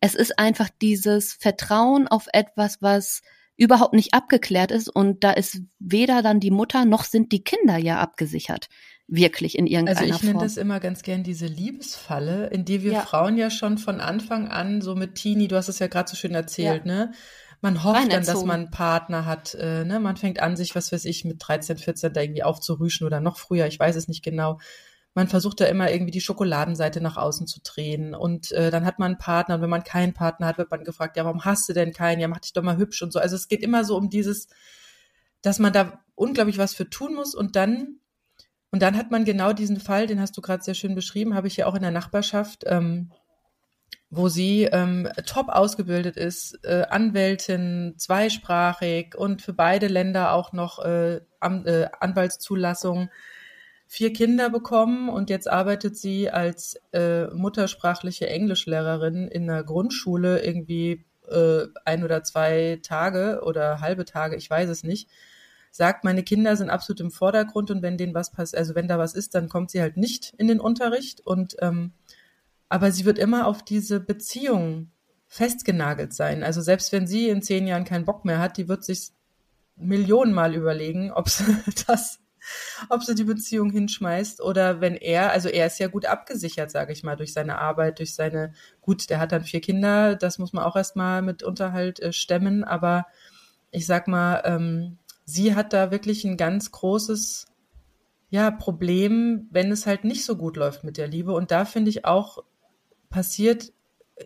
es ist einfach dieses Vertrauen auf etwas, was überhaupt nicht abgeklärt ist und da ist weder dann die Mutter noch sind die Kinder ja abgesichert wirklich in irgendeiner Form. Also ich nenne das immer ganz gern diese Liebesfalle, in die wir ja. Frauen ja schon von Anfang an so mit Teenie, du hast es ja gerade so schön erzählt, ja. ne? Man hofft dann, dass man einen Partner hat, äh, ne? Man fängt an, sich, was weiß ich, mit 13, 14 da irgendwie aufzurüschen oder noch früher, ich weiß es nicht genau. Man versucht da immer irgendwie die Schokoladenseite nach außen zu drehen und äh, dann hat man einen Partner und wenn man keinen Partner hat, wird man gefragt, ja, warum hast du denn keinen? Ja, mach dich doch mal hübsch und so. Also es geht immer so um dieses, dass man da unglaublich was für tun muss und dann und dann hat man genau diesen Fall, den hast du gerade sehr schön beschrieben, habe ich ja auch in der Nachbarschaft, ähm, wo sie ähm, top ausgebildet ist, äh, Anwältin, zweisprachig und für beide Länder auch noch äh, An äh, Anwaltszulassung, vier Kinder bekommen. Und jetzt arbeitet sie als äh, muttersprachliche Englischlehrerin in einer Grundschule irgendwie äh, ein oder zwei Tage oder halbe Tage, ich weiß es nicht, sagt, meine Kinder sind absolut im Vordergrund und wenn denen was passiert, also wenn da was ist, dann kommt sie halt nicht in den Unterricht. Und ähm, aber sie wird immer auf diese Beziehung festgenagelt sein. Also selbst wenn sie in zehn Jahren keinen Bock mehr hat, die wird sich Millionenmal überlegen, ob sie das, ob sie die Beziehung hinschmeißt oder wenn er, also er ist ja gut abgesichert, sage ich mal, durch seine Arbeit, durch seine, gut, der hat dann vier Kinder, das muss man auch erstmal mit Unterhalt äh, stemmen, aber ich sag mal, ähm, sie hat da wirklich ein ganz großes ja, Problem, wenn es halt nicht so gut läuft mit der Liebe. Und da finde ich auch, passiert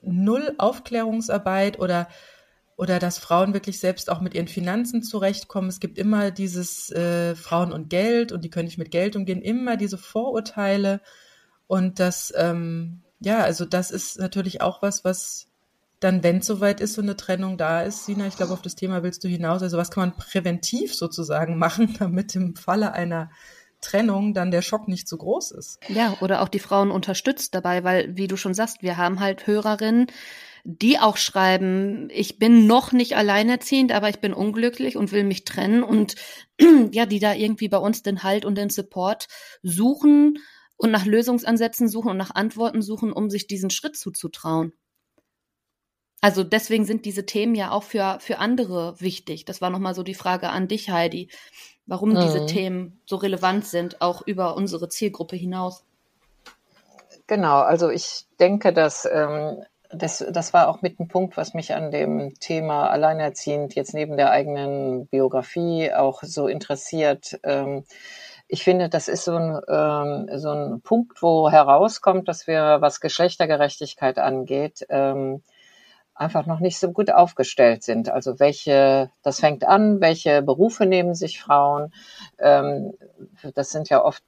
null Aufklärungsarbeit oder oder dass Frauen wirklich selbst auch mit ihren Finanzen zurechtkommen. Es gibt immer dieses äh, Frauen und Geld und die können nicht mit Geld umgehen, immer diese Vorurteile. Und das, ähm, ja, also das ist natürlich auch was, was dann, wenn es soweit ist, so eine Trennung da ist, Sina, ich glaube, auf das Thema willst du hinaus. Also was kann man präventiv sozusagen machen, damit im Falle einer Trennung dann der Schock nicht zu groß ist? Ja, oder auch die Frauen unterstützt dabei, weil, wie du schon sagst, wir haben halt Hörerinnen, die auch schreiben, ich bin noch nicht alleinerziehend, aber ich bin unglücklich und will mich trennen und ja, die da irgendwie bei uns den Halt und den Support suchen und nach Lösungsansätzen suchen und nach Antworten suchen, um sich diesen Schritt zuzutrauen. Also deswegen sind diese Themen ja auch für, für andere wichtig. Das war nochmal so die Frage an dich, Heidi, warum mhm. diese Themen so relevant sind, auch über unsere Zielgruppe hinaus. Genau, also ich denke, dass ähm, das, das war auch mit ein Punkt, was mich an dem Thema Alleinerziehend jetzt neben der eigenen Biografie auch so interessiert. Ähm, ich finde, das ist so ein, ähm, so ein Punkt, wo herauskommt, dass wir, was Geschlechtergerechtigkeit angeht, ähm, einfach noch nicht so gut aufgestellt sind. Also welche, das fängt an, welche Berufe nehmen sich Frauen? Ähm, das sind ja oft,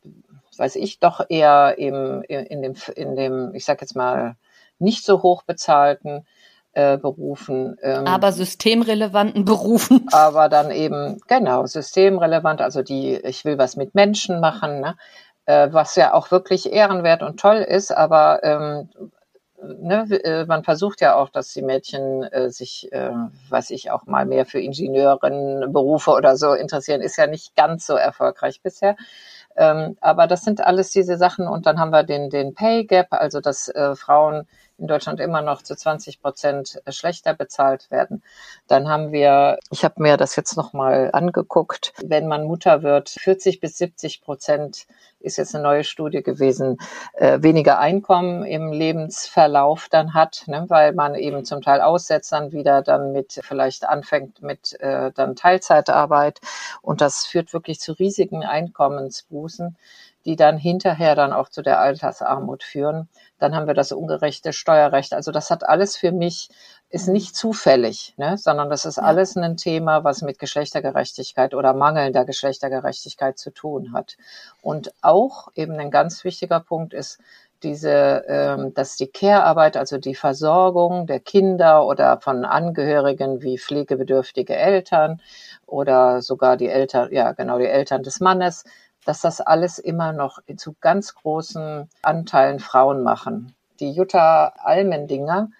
weiß ich, doch eher eben in dem, in dem, ich sag jetzt mal, nicht so hoch bezahlten äh, Berufen. Ähm, aber systemrelevanten Berufen. Aber dann eben, genau, systemrelevant, also die, ich will was mit Menschen machen, ne? äh, was ja auch wirklich ehrenwert und toll ist, aber ähm, ne, äh, man versucht ja auch, dass die Mädchen äh, sich, äh, weiß ich, auch mal mehr für Ingenieurinnenberufe oder so interessieren, ist ja nicht ganz so erfolgreich bisher. Ähm, aber das sind alles diese Sachen und dann haben wir den, den Pay Gap, also dass äh, Frauen in Deutschland immer noch zu 20 Prozent schlechter bezahlt werden. Dann haben wir, ich habe mir das jetzt nochmal angeguckt, wenn man Mutter wird, 40 bis 70 Prozent ist jetzt eine neue Studie gewesen, äh, weniger Einkommen im Lebensverlauf dann hat, ne, weil man eben zum Teil aussetzt, dann wieder dann mit vielleicht anfängt mit äh, dann Teilzeitarbeit. Und das führt wirklich zu riesigen Einkommensbußen die dann hinterher dann auch zu der Altersarmut führen. Dann haben wir das ungerechte Steuerrecht. Also das hat alles für mich, ist nicht zufällig, ne? sondern das ist alles ein Thema, was mit Geschlechtergerechtigkeit oder mangelnder Geschlechtergerechtigkeit zu tun hat. Und auch eben ein ganz wichtiger Punkt ist, diese, ähm, dass die Care-Arbeit, also die Versorgung der Kinder oder von Angehörigen wie pflegebedürftige Eltern oder sogar die Eltern, ja genau, die Eltern des Mannes, dass das alles immer noch zu ganz großen Anteilen Frauen machen. Die Jutta Almendinger,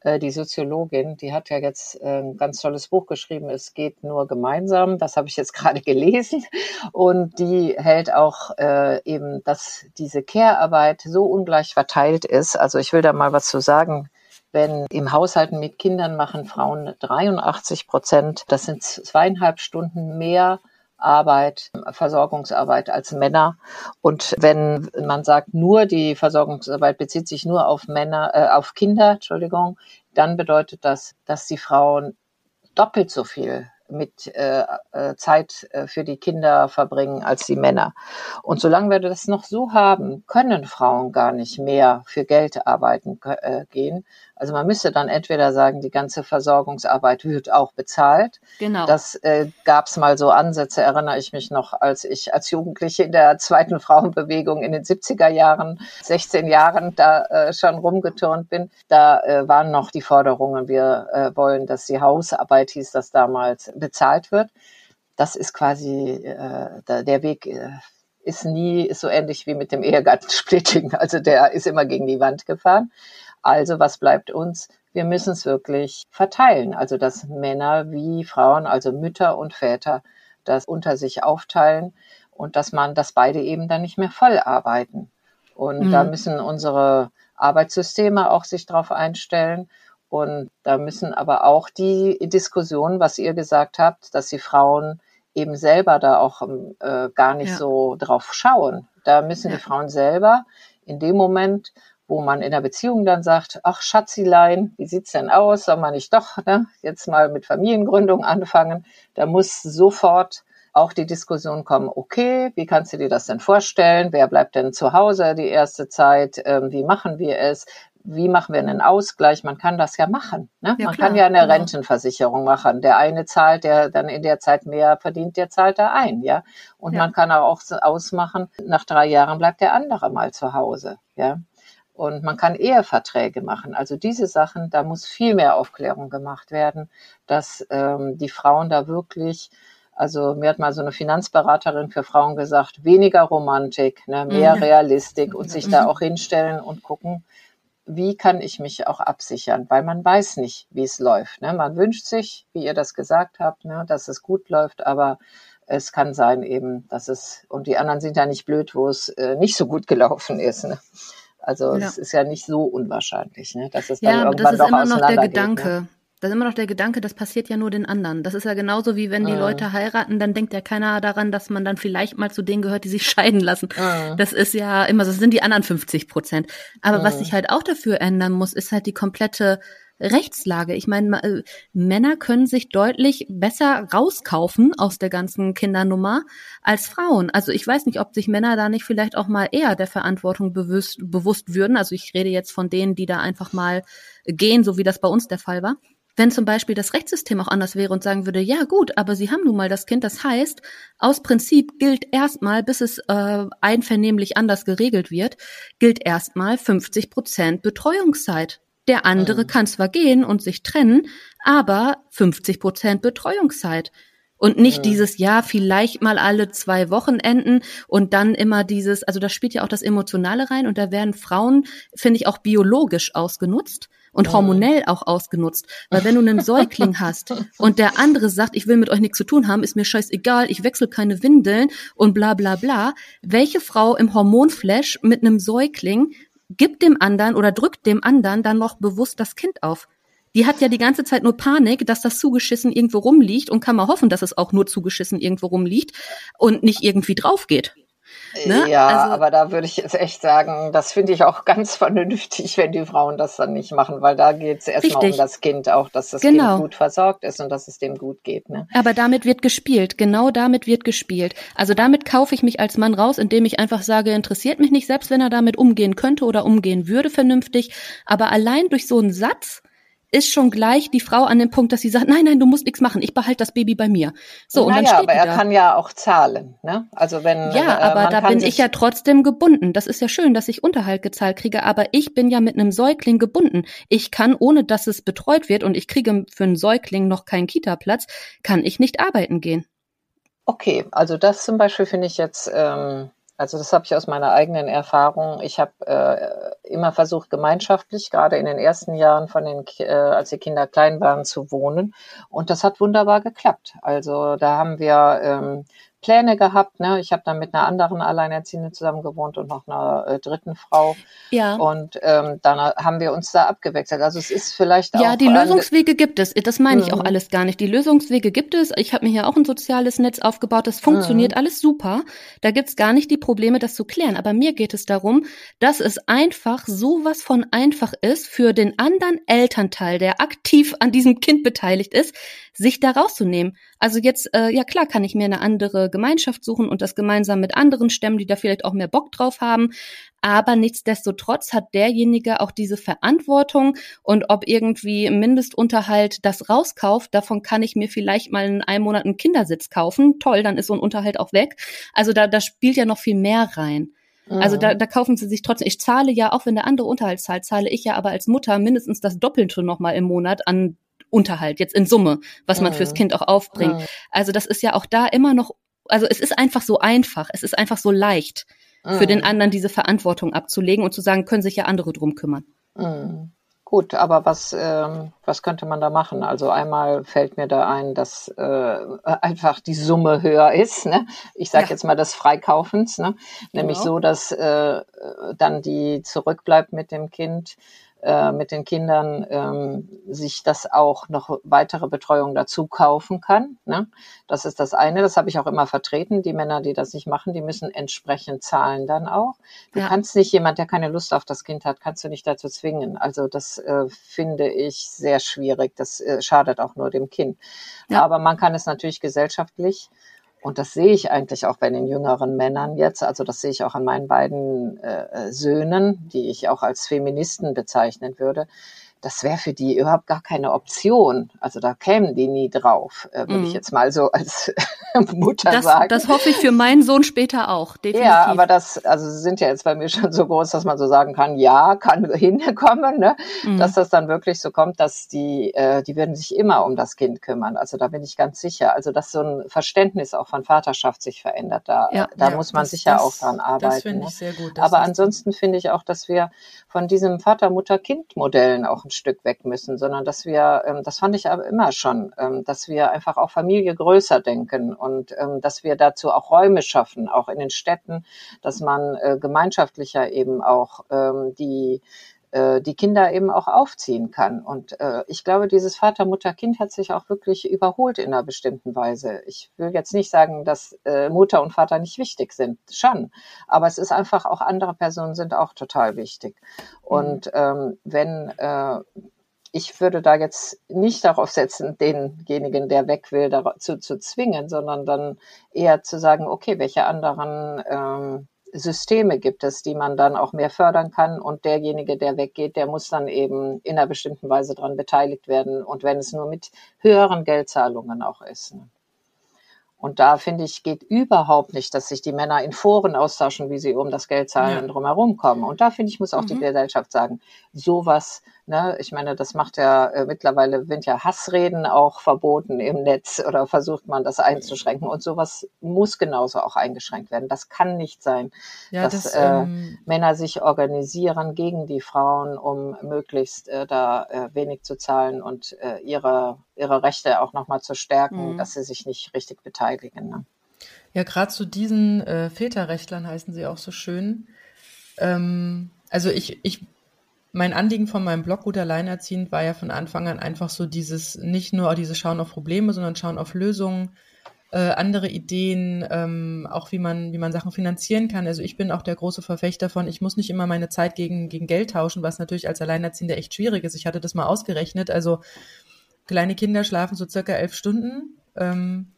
äh, die Soziologin, die hat ja jetzt ein ganz tolles Buch geschrieben, Es geht nur gemeinsam. Das habe ich jetzt gerade gelesen. Und die hält auch äh, eben, dass diese Care-Arbeit so ungleich verteilt ist. Also ich will da mal was zu sagen wenn im Haushalten mit Kindern machen Frauen 83 Prozent, das sind zweieinhalb Stunden mehr Arbeit, Versorgungsarbeit als Männer. Und wenn man sagt, nur die Versorgungsarbeit bezieht sich nur auf Männer, äh, auf Kinder, Entschuldigung, dann bedeutet das, dass die Frauen doppelt so viel mit äh, äh, Zeit äh, für die Kinder verbringen als die Männer. Und solange wir das noch so haben, können Frauen gar nicht mehr für Geld arbeiten äh, gehen. Also man müsste dann entweder sagen, die ganze Versorgungsarbeit wird auch bezahlt. Genau. Das äh, gab es mal so Ansätze, erinnere ich mich noch, als ich als Jugendliche in der zweiten Frauenbewegung in den 70er Jahren, 16 Jahren da äh, schon rumgeturnt bin. Da äh, waren noch die Forderungen, wir äh, wollen, dass die Hausarbeit hieß das damals, bezahlt wird. Das ist quasi äh, der Weg. Äh, ist nie ist so ähnlich wie mit dem Ehegattensplitting. Also der ist immer gegen die Wand gefahren. Also was bleibt uns? wir müssen es wirklich verteilen. Also dass Männer wie Frauen, also Mütter und Väter, das unter sich aufteilen und dass man, dass beide eben dann nicht mehr voll arbeiten. Und mhm. da müssen unsere Arbeitssysteme auch sich darauf einstellen. Und da müssen aber auch die Diskussionen, was ihr gesagt habt, dass die Frauen eben selber da auch äh, gar nicht ja. so drauf schauen. Da müssen ja. die Frauen selber in dem Moment, wo man in der Beziehung dann sagt, ach Schatzilein, wie sieht's denn aus? Soll man nicht doch ne, jetzt mal mit Familiengründung anfangen? Da muss sofort auch die Diskussion kommen, okay, wie kannst du dir das denn vorstellen? Wer bleibt denn zu Hause die erste Zeit? Ähm, wie machen wir es? Wie machen wir einen Ausgleich? Man kann das ja machen. Ne? Ja, man klar, kann ja eine genau. Rentenversicherung machen. Der eine zahlt, der dann in der Zeit mehr verdient, der zahlt da ein, ja. Und ja. man kann auch ausmachen, nach drei Jahren bleibt der andere mal zu Hause, ja. Und man kann Eheverträge machen. Also diese Sachen, da muss viel mehr Aufklärung gemacht werden, dass ähm, die Frauen da wirklich also mir hat mal so eine Finanzberaterin für Frauen gesagt, weniger Romantik, ne, mehr mhm. Realistik und sich da mhm. auch hinstellen und gucken, wie kann ich mich auch absichern, weil man weiß nicht, wie es läuft. Ne? Man wünscht sich, wie ihr das gesagt habt, ne, dass es gut läuft, aber es kann sein eben, dass es, und die anderen sind ja nicht blöd, wo es äh, nicht so gut gelaufen ist. Ne? Also ja. es ist ja nicht so unwahrscheinlich, ne? dass es dann ja, irgendwann das ist immer noch der Gedanke. Ne? Das ist immer noch der Gedanke, das passiert ja nur den anderen. Das ist ja genauso wie wenn die ah. Leute heiraten, dann denkt ja keiner daran, dass man dann vielleicht mal zu denen gehört, die sich scheiden lassen. Ah. Das ist ja immer, das sind die anderen 50 Prozent. Aber ah. was sich halt auch dafür ändern muss, ist halt die komplette Rechtslage. Ich meine, äh, Männer können sich deutlich besser rauskaufen aus der ganzen Kindernummer als Frauen. Also ich weiß nicht, ob sich Männer da nicht vielleicht auch mal eher der Verantwortung bewusst, bewusst würden. Also ich rede jetzt von denen, die da einfach mal gehen, so wie das bei uns der Fall war. Wenn zum Beispiel das Rechtssystem auch anders wäre und sagen würde, ja gut, aber Sie haben nun mal das Kind, das heißt, aus Prinzip gilt erstmal, bis es äh, einvernehmlich anders geregelt wird, gilt erstmal 50 Prozent Betreuungszeit. Der andere mhm. kann zwar gehen und sich trennen, aber 50 Prozent Betreuungszeit. Und nicht ja. dieses Jahr vielleicht mal alle zwei Wochenenden und dann immer dieses, also da spielt ja auch das Emotionale rein und da werden Frauen, finde ich, auch biologisch ausgenutzt und hormonell auch ausgenutzt. Weil wenn du einen Säugling hast und der andere sagt, ich will mit euch nichts zu tun haben, ist mir scheißegal, ich wechsle keine Windeln und bla bla bla. Welche Frau im Hormonflash mit einem Säugling gibt dem anderen oder drückt dem anderen dann noch bewusst das Kind auf? Die hat ja die ganze Zeit nur Panik, dass das zugeschissen irgendwo rumliegt und kann mal hoffen, dass es auch nur zugeschissen irgendwo rumliegt und nicht irgendwie drauf geht. Ne? Ja, also, aber da würde ich jetzt echt sagen, das finde ich auch ganz vernünftig, wenn die Frauen das dann nicht machen, weil da geht es erstmal um das Kind auch, dass das genau. Kind gut versorgt ist und dass es dem gut geht. Ne? Aber damit wird gespielt, genau damit wird gespielt. Also damit kaufe ich mich als Mann raus, indem ich einfach sage, interessiert mich nicht, selbst wenn er damit umgehen könnte oder umgehen würde vernünftig. Aber allein durch so einen Satz, ist schon gleich die Frau an dem Punkt, dass sie sagt, nein, nein, du musst nichts machen, ich behalte das Baby bei mir. So, naja, und dann steht aber er da. kann ja auch zahlen, ne? Also wenn Ja, äh, aber da bin ich ja trotzdem gebunden. Das ist ja schön, dass ich Unterhalt gezahlt kriege, aber ich bin ja mit einem Säugling gebunden. Ich kann, ohne dass es betreut wird und ich kriege für einen Säugling noch keinen Kita-Platz, kann ich nicht arbeiten gehen. Okay, also das zum Beispiel finde ich jetzt ähm, also das habe ich aus meiner eigenen Erfahrung. Ich habe äh, immer versucht, gemeinschaftlich, gerade in den ersten Jahren von den, äh, als die Kinder klein waren, zu wohnen. Und das hat wunderbar geklappt. Also da haben wir ähm, Pläne gehabt. Ne? Ich habe dann mit einer anderen Alleinerziehenden zusammen gewohnt und noch einer äh, dritten Frau. Ja. Und ähm, dann haben wir uns da abgewechselt. Also es ist vielleicht auch. Ja, die Lösungswege gibt es. Das meine ich mhm. auch alles gar nicht. Die Lösungswege gibt es. Ich habe mir hier auch ein soziales Netz aufgebaut. Das funktioniert mhm. alles super. Da gibt's gar nicht die Probleme, das zu klären. Aber mir geht es darum, dass es einfach sowas von einfach ist für den anderen Elternteil, der aktiv an diesem Kind beteiligt ist, sich da rauszunehmen. Also jetzt, äh, ja klar, kann ich mir eine andere Gemeinschaft suchen und das gemeinsam mit anderen stemmen, die da vielleicht auch mehr Bock drauf haben. Aber nichtsdestotrotz hat derjenige auch diese Verantwortung und ob irgendwie Mindestunterhalt das rauskauft, davon kann ich mir vielleicht mal in einem Monat einen Kindersitz kaufen. Toll, dann ist so ein Unterhalt auch weg. Also da, da spielt ja noch viel mehr rein. Also da, mhm. da kaufen sie sich trotzdem. Ich zahle ja, auch wenn der andere Unterhalt zahlt, zahle ich ja aber als Mutter mindestens das Doppelte nochmal im Monat an Unterhalt, jetzt in Summe, was man mhm. fürs Kind auch aufbringt. Mhm. Also das ist ja auch da immer noch, also es ist einfach so einfach, es ist einfach so leicht, mhm. für den mhm. anderen diese Verantwortung abzulegen und zu sagen, können sich ja andere drum kümmern. Mhm. Gut, aber was, ähm, was könnte man da machen? Also einmal fällt mir da ein, dass äh, einfach die Summe höher ist. Ne? Ich sage ja. jetzt mal des Freikaufens, ne? nämlich genau. so, dass äh, dann die zurückbleibt mit dem Kind äh, mit den Kindern ähm, sich das auch noch weitere Betreuung dazu kaufen kann. Ne? Das ist das eine, das habe ich auch immer vertreten. Die Männer, die das nicht machen, die müssen entsprechend zahlen dann auch. Du ja. kannst nicht jemand, der keine Lust auf das Kind hat, kannst du nicht dazu zwingen. Also das äh, finde ich sehr schwierig. Das äh, schadet auch nur dem Kind. Ja. Aber man kann es natürlich gesellschaftlich und das sehe ich eigentlich auch bei den jüngeren Männern jetzt. Also das sehe ich auch an meinen beiden äh, Söhnen, die ich auch als Feministen bezeichnen würde das wäre für die überhaupt gar keine Option. Also da kämen die nie drauf, äh, würde mm. ich mhm. jetzt mal so als Mutter das, sagen. Das hoffe ich für meinen Sohn später auch, definitiv. Ja, aber das, also sie sind ja jetzt bei mir schon so groß, dass man so sagen kann, ja, kann hinkommen, ne? Mm. dass das dann wirklich so kommt, dass die, äh, die würden sich immer um das Kind kümmern. Also da bin ich ganz sicher. Also dass so ein Verständnis auch von Vaterschaft sich verändert, da, ja. da ja, muss man das, sicher das, auch dran arbeiten. Das finde ne? ich sehr gut. Aber ansonsten finde ich auch, dass wir von diesem Vater-Mutter-Kind-Modellen auch Stück weg müssen, sondern dass wir, ähm, das fand ich aber immer schon, ähm, dass wir einfach auch Familie größer denken und ähm, dass wir dazu auch Räume schaffen, auch in den Städten, dass man äh, gemeinschaftlicher eben auch ähm, die äh, die Kinder eben auch aufziehen kann. Und äh, ich glaube, dieses Vater-Mutter-Kind hat sich auch wirklich überholt in einer bestimmten Weise. Ich will jetzt nicht sagen, dass äh, Mutter und Vater nicht wichtig sind, schon. Aber es ist einfach auch andere Personen sind auch total wichtig. Und mhm. ähm, wenn äh, ich würde da jetzt nicht darauf setzen, denjenigen, der weg will, dazu zu zwingen, sondern dann eher zu sagen, okay, welche anderen ähm, Systeme gibt es, die man dann auch mehr fördern kann und derjenige, der weggeht, der muss dann eben in einer bestimmten Weise daran beteiligt werden und wenn es nur mit höheren Geldzahlungen auch ist. Ne? Und da finde ich, geht überhaupt nicht, dass sich die Männer in Foren austauschen, wie sie um das Geld zahlen ja. drumherum kommen. Und da finde ich, muss auch mhm. die Gesellschaft sagen, sowas Ne? Ich meine, das macht ja äh, mittlerweile sind ja Hassreden auch verboten im Netz oder versucht man das einzuschränken und sowas muss genauso auch eingeschränkt werden. Das kann nicht sein, ja, dass das, äh, ähm, Männer sich organisieren gegen die Frauen, um möglichst äh, da äh, wenig zu zahlen und äh, ihre ihre Rechte auch nochmal zu stärken, mhm. dass sie sich nicht richtig beteiligen. Ne? Ja, gerade zu diesen äh, Väterrechtlern heißen sie auch so schön. Ähm, also ich, ich mein Anliegen von meinem Blog Gut Alleinerziehend war ja von Anfang an einfach so dieses, nicht nur diese Schauen auf Probleme, sondern Schauen auf Lösungen, äh, andere Ideen, ähm, auch wie man, wie man Sachen finanzieren kann. Also ich bin auch der große Verfechter von, ich muss nicht immer meine Zeit gegen, gegen Geld tauschen, was natürlich als Alleinerziehender echt schwierig ist. Ich hatte das mal ausgerechnet. Also kleine Kinder schlafen so circa elf Stunden. Ähm,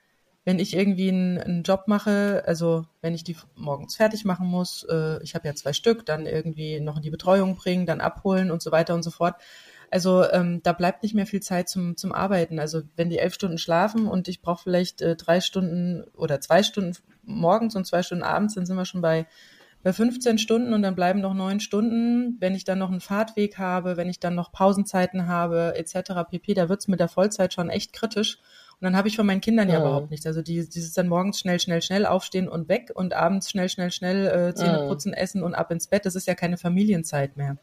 wenn ich irgendwie einen, einen, Job mache, also wenn ich die morgens fertig machen muss, äh, ich habe ja zwei Stück, dann irgendwie noch in die Betreuung bringen, dann abholen und so weiter und so fort. Also ähm, da bleibt nicht mehr viel Zeit zum, zum Arbeiten. Also wenn die elf Stunden schlafen und ich brauche vielleicht äh, drei Stunden oder zwei Stunden morgens und zwei Stunden abends, dann sind wir schon bei, bei 15 Stunden und dann bleiben noch neun Stunden. Wenn ich dann noch einen Fahrtweg habe, wenn ich dann noch Pausenzeiten habe etc. pp, da wird's mit der Vollzeit schon echt kritisch. Und dann habe ich von meinen Kindern ja, ja überhaupt nichts. Also die, dieses dann morgens schnell, schnell, schnell aufstehen und weg und abends schnell, schnell, schnell äh, Zähne ja. putzen, essen und ab ins Bett. Das ist ja keine Familienzeit mehr.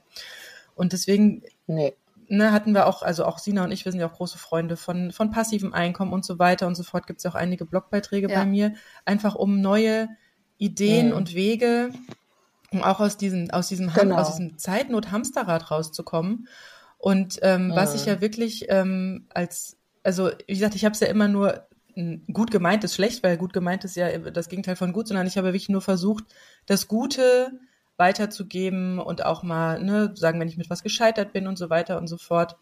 Und deswegen nee. ne, hatten wir auch, also auch Sina und ich, wir sind ja auch große Freunde von, von passivem Einkommen und so weiter und so fort. Gibt es ja auch einige Blogbeiträge ja. bei mir, einfach um neue Ideen mhm. und Wege, um auch aus diesem, aus diesem, genau. aus diesem Zeitnot-Hamsterrad rauszukommen. Und ähm, mhm. was ich ja wirklich ähm, als also wie gesagt, ich habe es ja immer nur gut gemeint ist schlecht, weil gut gemeint ist ja das Gegenteil von gut, sondern ich habe wirklich nur versucht, das Gute weiterzugeben und auch mal, ne, sagen, wenn ich mit was gescheitert bin und so weiter und so fort,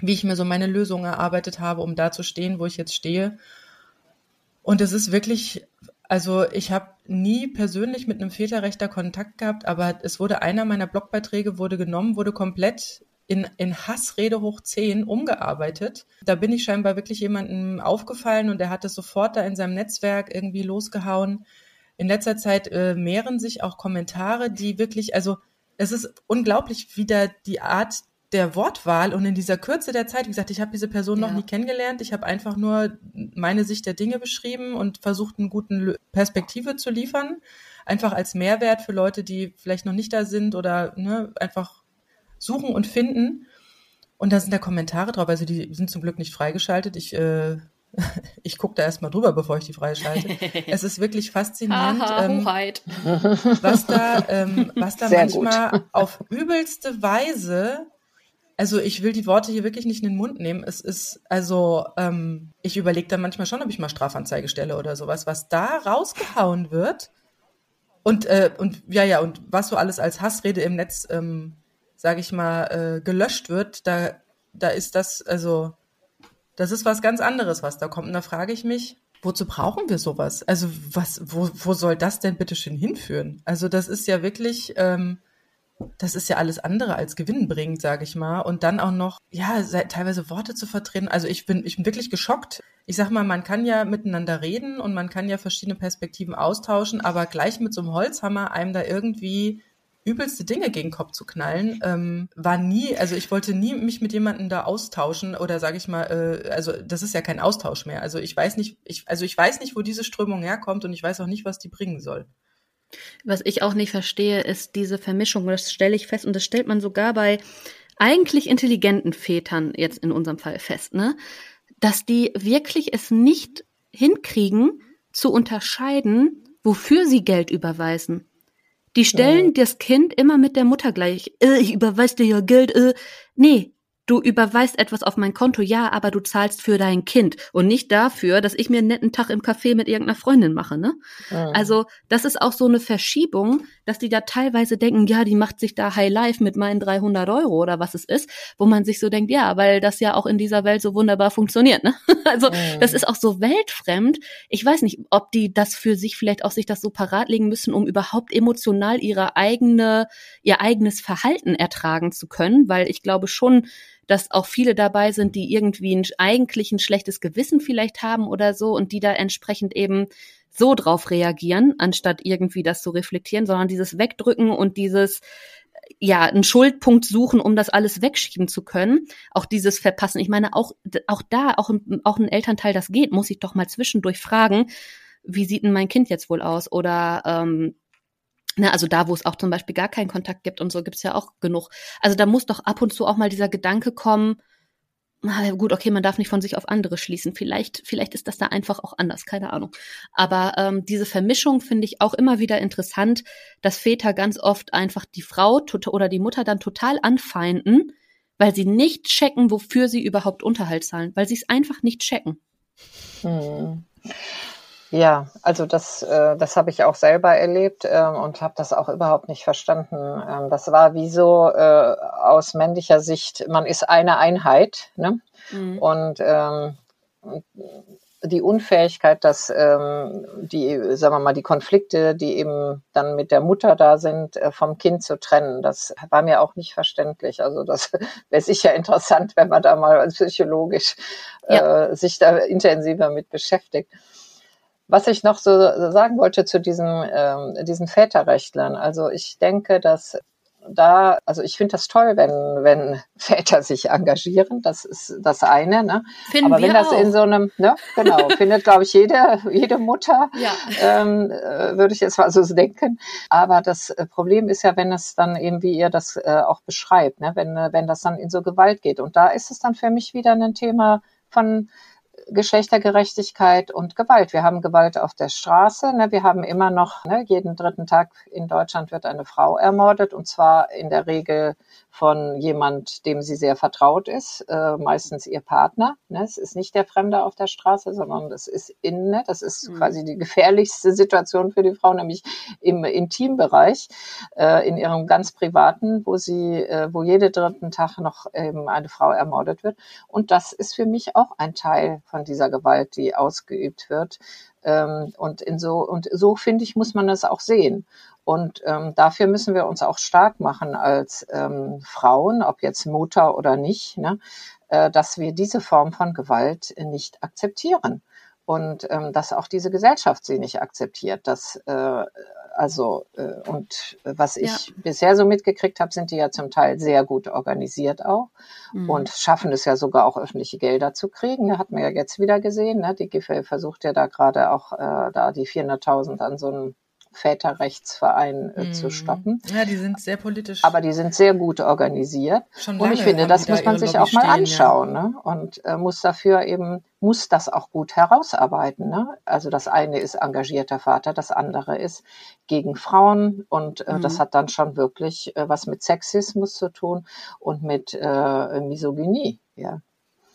wie ich mir so meine Lösung erarbeitet habe, um da zu stehen, wo ich jetzt stehe. Und es ist wirklich, also ich habe nie persönlich mit einem Väterrechter Kontakt gehabt, aber es wurde einer meiner Blogbeiträge wurde genommen, wurde komplett in, in Hassrede hoch 10 umgearbeitet. Da bin ich scheinbar wirklich jemandem aufgefallen und der hat es sofort da in seinem Netzwerk irgendwie losgehauen. In letzter Zeit äh, mehren sich auch Kommentare, die wirklich, also es ist unglaublich, wie da die Art der Wortwahl und in dieser Kürze der Zeit, wie gesagt, ich habe diese Person ja. noch nie kennengelernt, ich habe einfach nur meine Sicht der Dinge beschrieben und versucht, eine gute Perspektive zu liefern, einfach als Mehrwert für Leute, die vielleicht noch nicht da sind oder ne, einfach suchen und finden. Und da sind da Kommentare drauf, also die sind zum Glück nicht freigeschaltet. Ich, äh, ich gucke da erstmal drüber, bevor ich die freischalte. es ist wirklich faszinierend, Aha, ähm, Hoheit. was da, ähm, was da Sehr manchmal gut. auf übelste Weise also ich will die Worte hier wirklich nicht in den Mund nehmen. Es ist, also, ähm, ich überlege dann manchmal schon, ob ich mal Strafanzeige stelle oder sowas, was da rausgehauen wird. Und, äh, und ja, ja, und was so alles als Hassrede im Netz, ähm, sage ich mal, äh, gelöscht wird, da, da ist das, also, das ist was ganz anderes, was da kommt. Und da frage ich mich, wozu brauchen wir sowas? Also, was, wo, wo soll das denn bitte schön hinführen? Also, das ist ja wirklich, ähm, das ist ja alles andere als gewinnbringend, sage ich mal. Und dann auch noch, ja, se- teilweise Worte zu vertreten. Also ich bin, ich bin wirklich geschockt. Ich sag mal, man kann ja miteinander reden und man kann ja verschiedene Perspektiven austauschen, aber gleich mit so einem Holzhammer einem da irgendwie übelste Dinge gegen den Kopf zu knallen, ähm, war nie, also ich wollte nie mich mit jemandem da austauschen oder sage ich mal, äh, also das ist ja kein Austausch mehr. Also ich weiß nicht, ich, also ich weiß nicht, wo diese Strömung herkommt und ich weiß auch nicht, was die bringen soll. Was ich auch nicht verstehe, ist diese Vermischung. Das stelle ich fest und das stellt man sogar bei eigentlich intelligenten Vätern jetzt in unserem Fall fest, ne? Dass die wirklich es nicht hinkriegen zu unterscheiden, wofür sie Geld überweisen. Die stellen das Kind immer mit der Mutter gleich. Äh, ich überweis dir ja Geld. Äh. Nee, du überweist etwas auf mein Konto, ja, aber du zahlst für dein Kind und nicht dafür, dass ich mir einen netten Tag im Café mit irgendeiner Freundin mache, ne? Mhm. Also, das ist auch so eine Verschiebung, dass die da teilweise denken, ja, die macht sich da High Life mit meinen 300 Euro oder was es ist, wo man sich so denkt, ja, weil das ja auch in dieser Welt so wunderbar funktioniert, ne? Also, Mhm. das ist auch so weltfremd. Ich weiß nicht, ob die das für sich vielleicht auch sich das so parat legen müssen, um überhaupt emotional ihre eigene, ihr eigenes Verhalten ertragen zu können, weil ich glaube schon, dass auch viele dabei sind, die irgendwie ein, eigentlich ein schlechtes Gewissen vielleicht haben oder so und die da entsprechend eben so drauf reagieren, anstatt irgendwie das zu reflektieren, sondern dieses Wegdrücken und dieses ja, einen Schuldpunkt suchen, um das alles wegschieben zu können. Auch dieses Verpassen. Ich meine, auch, auch da, auch, auch ein Elternteil, das geht, muss ich doch mal zwischendurch fragen, wie sieht denn mein Kind jetzt wohl aus? Oder ähm, na, also da, wo es auch zum Beispiel gar keinen Kontakt gibt und so, gibt's ja auch genug. Also da muss doch ab und zu auch mal dieser Gedanke kommen, na gut, okay, man darf nicht von sich auf andere schließen. Vielleicht, vielleicht ist das da einfach auch anders, keine Ahnung. Aber ähm, diese Vermischung finde ich auch immer wieder interessant, dass Väter ganz oft einfach die Frau tot- oder die Mutter dann total anfeinden, weil sie nicht checken, wofür sie überhaupt Unterhalt zahlen, weil sie es einfach nicht checken. Mhm. Ja, also das, äh, das habe ich auch selber erlebt ähm, und habe das auch überhaupt nicht verstanden. Ähm, das war wie so äh, aus männlicher Sicht, man ist eine Einheit, ne? Und ähm, die Unfähigkeit, dass ähm, die, sagen wir mal, die Konflikte, die eben dann mit der Mutter da sind, äh, vom Kind zu trennen, das war mir auch nicht verständlich. Also das wäre sicher interessant, wenn man da mal psychologisch äh, sich da intensiver mit beschäftigt. Was ich noch so sagen wollte zu diesen, ähm, diesen Väterrechtlern. Also ich denke, dass da, also ich finde das toll, wenn, wenn Väter sich engagieren. Das ist das eine. Ne? Finden Aber wenn das auch. in so einem, ne, genau, findet, glaube ich, jede, jede Mutter, Ja. ähm, äh, würde ich jetzt mal so denken. Aber das äh, Problem ist ja, wenn es dann eben, wie ihr das äh, auch beschreibt, ne, wenn, äh, wenn das dann in so Gewalt geht. Und da ist es dann für mich wieder ein Thema von Geschlechtergerechtigkeit und Gewalt. Wir haben Gewalt auf der Straße. Ne? Wir haben immer noch, ne, jeden dritten Tag in Deutschland wird eine Frau ermordet und zwar in der Regel von jemand, dem sie sehr vertraut ist, äh, meistens ihr Partner. Ne? Es ist nicht der Fremde auf der Straße, sondern das ist innen. Ne? Das ist Mhm. quasi die gefährlichste Situation für die Frau, nämlich im Intimbereich, äh, in ihrem ganz privaten, wo sie, äh, wo jede dritten Tag noch eben eine Frau ermordet wird. Und das ist für mich auch ein Teil von dieser Gewalt, die ausgeübt wird. Ähm, und in so, und so finde ich, muss man das auch sehen. Und ähm, dafür müssen wir uns auch stark machen als ähm, Frauen, ob jetzt Mutter oder nicht, ne, äh, dass wir diese Form von Gewalt nicht akzeptieren. Und ähm, dass auch diese Gesellschaft sie nicht akzeptiert. Dass, äh, also, äh, und was ich bisher so mitgekriegt habe, sind die ja zum Teil sehr gut organisiert auch Mhm. und schaffen es ja sogar auch öffentliche Gelder zu kriegen. Da hat man ja jetzt wieder gesehen. Ne? Die GIFE versucht ja da gerade auch äh, da die 400.000 an so einem Väterrechtsverein äh, zu Mhm. stoppen. Ja, die sind sehr politisch. Aber die sind sehr gut organisiert. Schon Und ich lange finde, das muss man sich Lobby auch mal stehen, ja. anschauen ne? und äh, muss dafür eben, muss das auch gut herausarbeiten. Ne? Also das eine ist engagierter Vater, das andere ist gegen Frauen und äh, das Mhm. hat dann schon wirklich äh, was mit Sexismus zu tun und mit äh, Misogynie. Ja.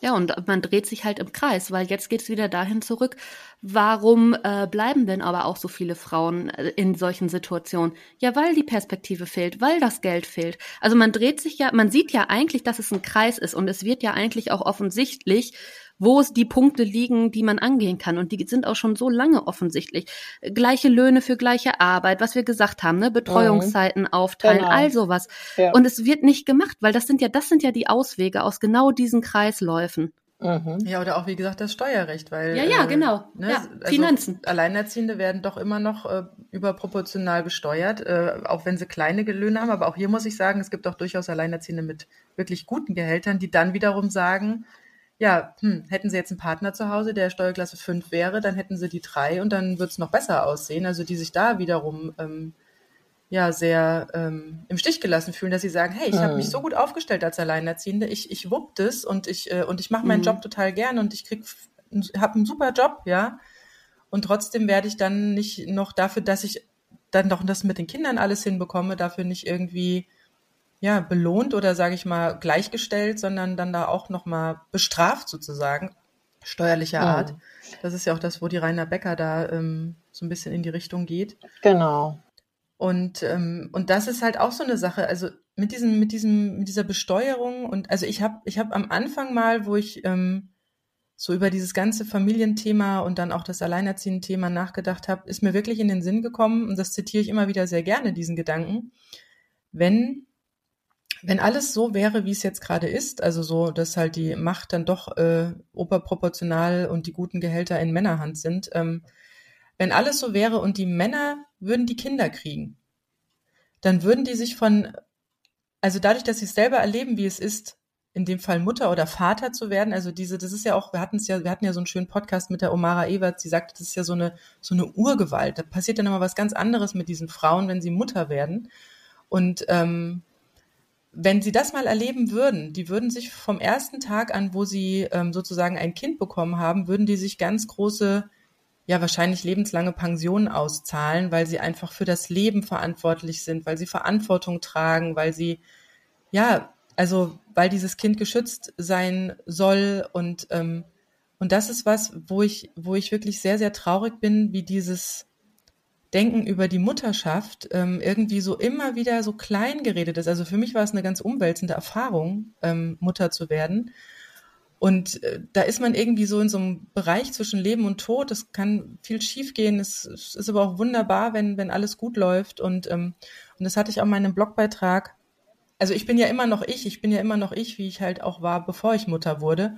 Ja, und man dreht sich halt im Kreis, weil jetzt geht's wieder dahin zurück, warum äh, bleiben denn aber auch so viele Frauen äh, in solchen Situationen? Ja, weil die Perspektive fehlt, weil das Geld fehlt. Also man dreht sich ja, man sieht ja eigentlich, dass es ein Kreis ist und es wird ja eigentlich auch offensichtlich, wo es die Punkte liegen, die man angehen kann. Und die sind auch schon so lange offensichtlich. Gleiche Löhne für gleiche Arbeit, was wir gesagt haben, ne? Betreuungszeiten aufteilen, Genau. all sowas. Ja. Und es wird nicht gemacht, weil das sind ja, das sind ja die Auswege aus genau diesen Kreisläufen. Mhm. Ja, oder auch wie gesagt das Steuerrecht, weil Ja, ja, äh, genau. ne, Ja, also Finanzen. Alleinerziehende werden doch immer noch äh, überproportional besteuert, äh, auch wenn sie kleine Löhne haben. Aber auch hier muss ich sagen, es gibt auch durchaus Alleinerziehende mit wirklich guten Gehältern, die dann wiederum sagen, ja, hm, hätten sie jetzt einen Partner zu Hause, der Steuerklasse 5 wäre, dann hätten sie die drei und dann wird es noch besser aussehen. Also die sich da wiederum ähm, ja sehr ähm, im Stich gelassen fühlen, dass sie sagen, hey, ich habe Mhm. mich so gut aufgestellt als Alleinerziehende, ich, ich wupp das und ich äh, und ich mache meinen Mhm. Job total gern und ich krieg habe einen super Job, ja. Und trotzdem werde ich dann nicht noch dafür, dass ich dann doch das mit den Kindern alles hinbekomme, dafür nicht irgendwie ja belohnt oder sage ich mal gleichgestellt, sondern dann da auch noch mal bestraft sozusagen steuerlicher Mhm. Art. Das ist ja auch das, wo die Rainer Becker da ähm, so ein bisschen in die Richtung geht. Genau. Und, ähm, und das ist halt auch so eine Sache. Also mit diesem, mit diesem, mit dieser Besteuerung und also ich habe, ich habe am Anfang mal, wo ich ähm, so über dieses ganze Familienthema und dann auch das Alleinerziehenden-Thema nachgedacht habe, ist mir wirklich in den Sinn gekommen, und das zitiere ich immer wieder sehr gerne, diesen Gedanken, wenn, wenn alles so wäre, wie es jetzt gerade ist, also so, dass halt die Macht dann doch äh, oberproportional und die guten Gehälter in Männerhand sind, ähm, wenn alles so wäre und die Männer würden die Kinder kriegen, dann würden die sich von, also dadurch, dass sie es selber erleben, wie es ist, in dem Fall Mutter oder Vater zu werden, also diese, das ist ja auch, wir hatten es ja, wir hatten ja so einen schönen Podcast mit der Omara Ewert, sie sagte, das ist ja so eine, so eine Urgewalt. Da passiert dann immer was ganz anderes mit diesen Frauen, wenn sie Mutter werden. Und ähm, wenn sie das mal erleben würden, die würden sich vom ersten Tag an, wo sie ähm, sozusagen ein Kind bekommen haben, würden die sich ganz große ja wahrscheinlich lebenslange Pensionen auszahlen, weil sie einfach für das Leben verantwortlich sind, weil sie Verantwortung tragen, weil sie ja also weil dieses Kind geschützt sein soll. Und ähm, und das ist was, wo ich wo ich wirklich sehr sehr traurig bin, wie dieses Denken über die Mutterschaft ähm, irgendwie so immer wieder so klein geredet ist. Also für mich war es eine ganz umwälzende Erfahrung, ähm, Mutter zu werden. Und äh, da ist man irgendwie so in so einem Bereich zwischen Leben und Tod. Es kann viel schiefgehen. Es, es ist aber auch wunderbar, wenn, wenn alles gut läuft. Und, ähm, und das hatte ich auch in meinem Blogbeitrag. Also ich bin ja immer noch ich. Ich bin ja immer noch ich, wie ich halt auch war, bevor ich Mutter wurde.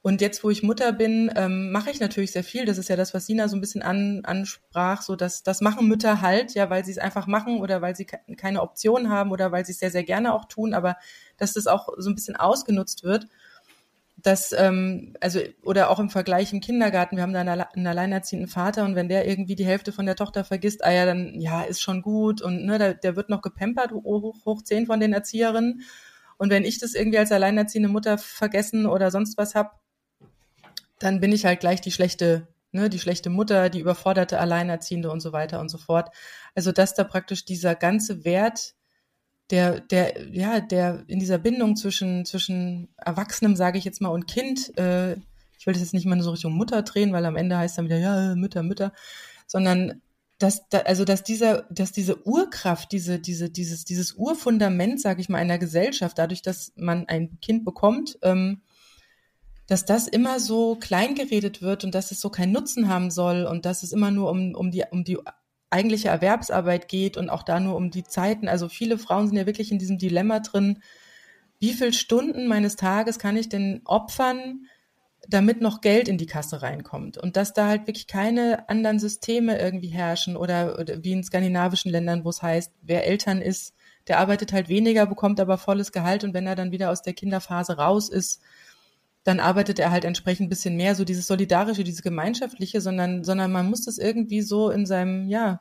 Und jetzt, wo ich Mutter bin, ähm, mache ich natürlich sehr viel. Das ist ja das, was Sina so ein bisschen an, ansprach, so dass das machen Mütter halt, ja, weil sie es einfach machen oder weil sie ke keine Option haben oder weil sie es sehr, sehr gerne auch tun, aber dass das auch so ein bisschen ausgenutzt wird. Das, ähm, also, oder auch im Vergleich im Kindergarten, wir haben da einen, einen alleinerziehenden Vater und wenn der irgendwie die Hälfte von der Tochter vergisst, ah ja, dann, ja, ist schon gut und ne, der, der wird noch gepampert, hoch, hoch zehn von den Erzieherinnen. Und wenn ich das irgendwie als alleinerziehende Mutter vergessen oder sonst was hab, dann bin ich halt gleich die schlechte, ne, die schlechte Mutter, die überforderte Alleinerziehende und so weiter und so fort. Also dass da praktisch dieser ganze Wert, der, der, ja, der in dieser Bindung zwischen, zwischen Erwachsenem, sage ich jetzt mal, und Kind, äh, ich will das jetzt nicht mal so Richtung Mutter drehen, weil am Ende heißt dann wieder, ja, Mütter, Mütter, sondern dass, da, also dass dieser, dass diese Urkraft, diese, diese, dieses, dieses Urfundament, sage ich mal, einer Gesellschaft, dadurch, dass man ein Kind bekommt, ähm, dass das immer so klein geredet wird und dass es so keinen Nutzen haben soll und dass es immer nur um, um die, um die eigentliche Erwerbsarbeit geht und auch da nur um die Zeiten. Also viele Frauen sind ja wirklich in diesem Dilemma drin, wie viel Stunden meines Tages kann ich denn opfern, damit noch Geld in die Kasse reinkommt und dass da halt wirklich keine anderen Systeme irgendwie herrschen oder, oder wie in skandinavischen Ländern, wo es heißt, wer Eltern ist, der arbeitet halt weniger, bekommt aber volles Gehalt und wenn er dann wieder aus der Kinderphase raus ist, dann arbeitet er halt entsprechend ein bisschen mehr, so dieses Solidarische, dieses Gemeinschaftliche, sondern, sondern man muss das irgendwie so in seinem, ja,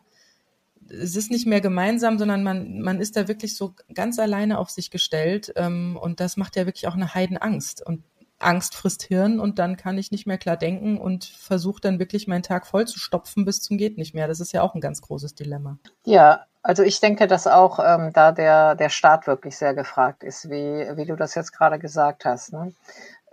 es ist nicht mehr gemeinsam, sondern man, man ist da wirklich so ganz alleine auf sich gestellt. Ähm, und das macht ja wirklich auch eine Heidenangst. Und Angst frisst Hirn und dann kann ich nicht mehr klar denken und versuche dann wirklich meinen Tag voll zu stopfen bis zum geht nicht mehr. Das ist ja auch ein ganz großes Dilemma. Ja, also ich denke, dass auch ähm, da der, der Staat wirklich sehr gefragt ist, wie, wie du das jetzt gerade gesagt hast. Ne?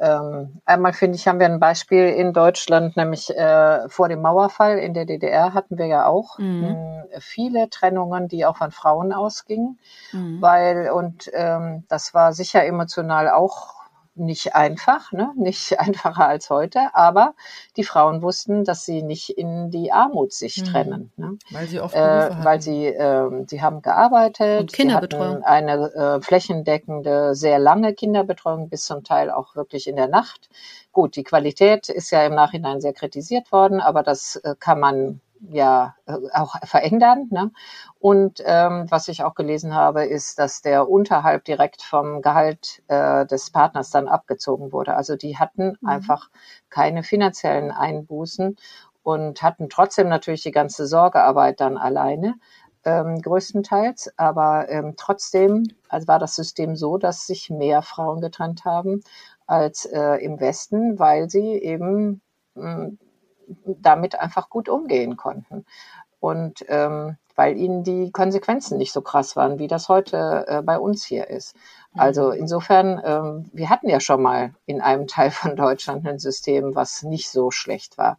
Ähm, einmal finde ich, haben wir ein Beispiel in Deutschland, nämlich äh, vor dem Mauerfall in der DDR hatten wir ja auch mhm. äh, viele Trennungen, die auch von Frauen ausgingen, mhm. weil und ähm, das war sicher emotional auch nicht einfach, ne? nicht einfacher als heute, aber die Frauen wussten, dass sie nicht in die Armut sich mhm. trennen. Ne? Weil sie oft äh, Weil sie, äh, sie haben gearbeitet, Und Kinderbetreuung. sie hatten eine äh, flächendeckende, sehr lange Kinderbetreuung, bis zum Teil auch wirklich in der Nacht. Gut, die Qualität ist ja im Nachhinein sehr kritisiert worden, aber das äh, kann man ja äh, auch verändern. Ne? Und ähm, was ich auch gelesen habe, ist, dass der Unterhalt direkt vom Gehalt äh, des Partners dann abgezogen wurde. Also die hatten mhm. einfach keine finanziellen Einbußen und hatten trotzdem natürlich die ganze Sorgearbeit dann alleine. Ähm, größtenteils, aber ähm, trotzdem also war das System so, dass sich mehr Frauen getrennt haben als äh, im Westen, weil sie eben mh, damit einfach gut umgehen konnten. Und ähm, weil ihnen die Konsequenzen nicht so krass waren, wie das heute äh, bei uns hier ist. Also mhm. insofern, ähm, wir hatten ja schon mal in einem Teil von Deutschland ein System, was nicht so schlecht war.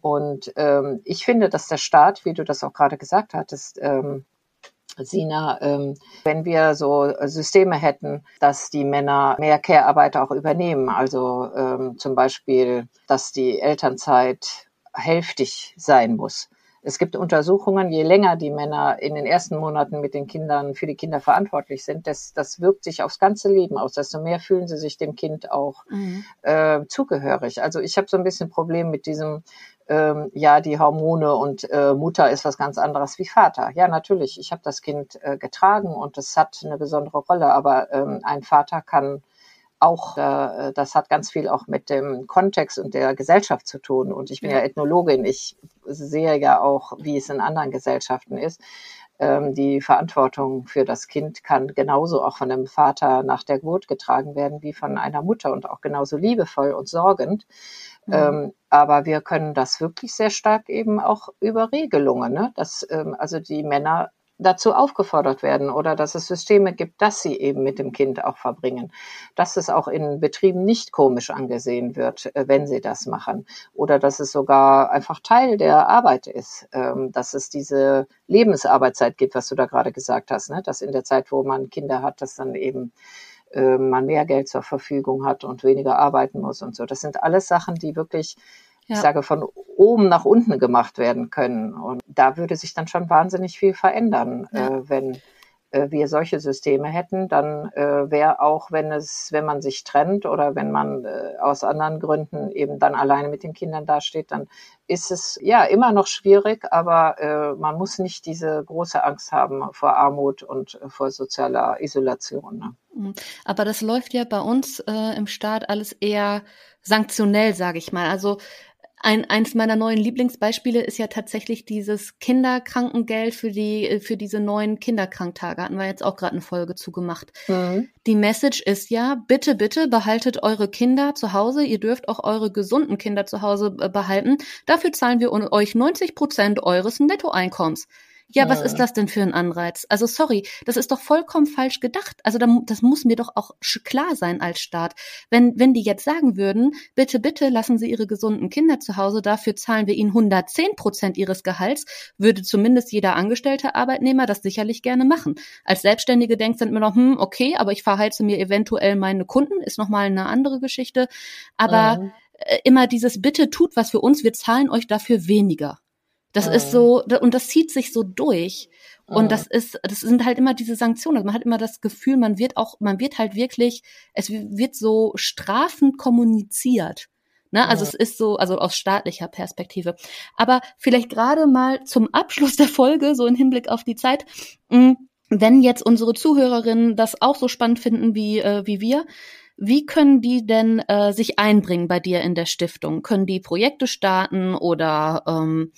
Und ähm, ich finde, dass der Staat, wie du das auch gerade gesagt hattest, ähm, Sina, ähm, wenn wir so Systeme hätten, dass die Männer mehr Care-Arbeit auch übernehmen, also ähm, zum Beispiel, dass die Elternzeit hälftig sein muss. Es gibt Untersuchungen, je länger die Männer in den ersten Monaten mit den Kindern für die Kinder verantwortlich sind, das, das wirkt sich aufs ganze Leben aus, desto mehr fühlen sie sich dem Kind auch mhm. äh, zugehörig. Also ich habe so ein bisschen Problem mit diesem ähm, ja, die Hormone und äh, Mutter ist was ganz anderes wie Vater. Ja, natürlich, ich habe das Kind äh, getragen und es hat eine besondere Rolle, aber ähm, ein Vater kann auch, äh, das hat ganz viel auch mit dem Kontext und der Gesellschaft zu tun. Und ich bin ja, Ethnologin, ich sehe ja auch, wie es in anderen Gesellschaften ist. Ähm, die Verantwortung für das Kind kann genauso auch von einem Vater nach der Geburt getragen werden wie von einer Mutter und auch genauso liebevoll und sorgend. Mhm. Ähm, aber wir können das wirklich sehr stark eben auch über Regelungen, ne? dass ähm, also die Männer dazu aufgefordert werden oder dass es Systeme gibt, dass sie eben mit dem Kind auch verbringen, dass es auch in Betrieben nicht komisch angesehen wird, äh, wenn sie das machen oder dass es sogar einfach Teil der Arbeit ist, ähm, dass es diese Lebensarbeitszeit gibt, was du da gerade gesagt hast, ne? dass in der Zeit, wo man Kinder hat, dass dann eben äh, man mehr Geld zur Verfügung hat und weniger arbeiten muss und so. Das sind alles Sachen, die wirklich, ja. ich sage, von oben nach unten gemacht werden können. Und da würde sich dann schon wahnsinnig viel verändern, ja. äh, wenn äh, wir solche Systeme hätten, dann äh, wäre auch, wenn es, wenn man sich trennt oder wenn man äh, aus anderen Gründen eben dann alleine mit den Kindern dasteht, dann ist es ja immer noch schwierig, aber äh, man muss nicht diese große Angst haben vor Armut und äh, vor sozialer Isolation. Ne? Mhm. Aber das läuft ja bei uns äh, im Staat alles eher sanktionell, sage ich mal. Also ein, eins meiner neuen Lieblingsbeispiele ist ja tatsächlich dieses Kinderkrankengeld für die, für diese neuen Kinderkranktage. Hatten wir jetzt auch gerade eine Folge zugemacht. Mhm. Die Message ist ja, bitte, bitte behaltet eure Kinder zu Hause. Ihr dürft auch eure gesunden Kinder zu Hause äh, behalten. Dafür zahlen wir euch 90 Prozent eures Nettoeinkommens. Ja, was ist das denn für ein Anreiz? Also sorry, das ist doch vollkommen falsch gedacht. Also das muss mir doch auch klar sein als Staat. Wenn, wenn die jetzt sagen würden, bitte, bitte lassen Sie Ihre gesunden Kinder zu Hause, dafür zahlen wir Ihnen 110 Prozent Ihres Gehalts, würde zumindest jeder angestellte Arbeitnehmer das sicherlich gerne machen. Als Selbstständige denkt dann immer noch, hm, okay, aber ich verheize mir eventuell meine Kunden, ist nochmal eine andere Geschichte. Aber mhm. immer dieses Bitte tut was für uns, wir zahlen euch dafür weniger. Das mhm. ist so, und das zieht sich so durch. Und mhm. das ist, das sind halt immer diese Sanktionen. Man hat immer das Gefühl, man wird auch, man wird halt wirklich, es wird so strafend kommuniziert. Ne? Also ja. es ist so, also aus staatlicher Perspektive. Aber vielleicht gerade mal zum Abschluss der Folge, so im Hinblick auf die Zeit, mh, wenn jetzt unsere Zuhörerinnen das auch so spannend finden wie, äh, wie wir, wie können die denn äh, sich einbringen bei dir in der Stiftung? Können die Projekte starten oder ähm,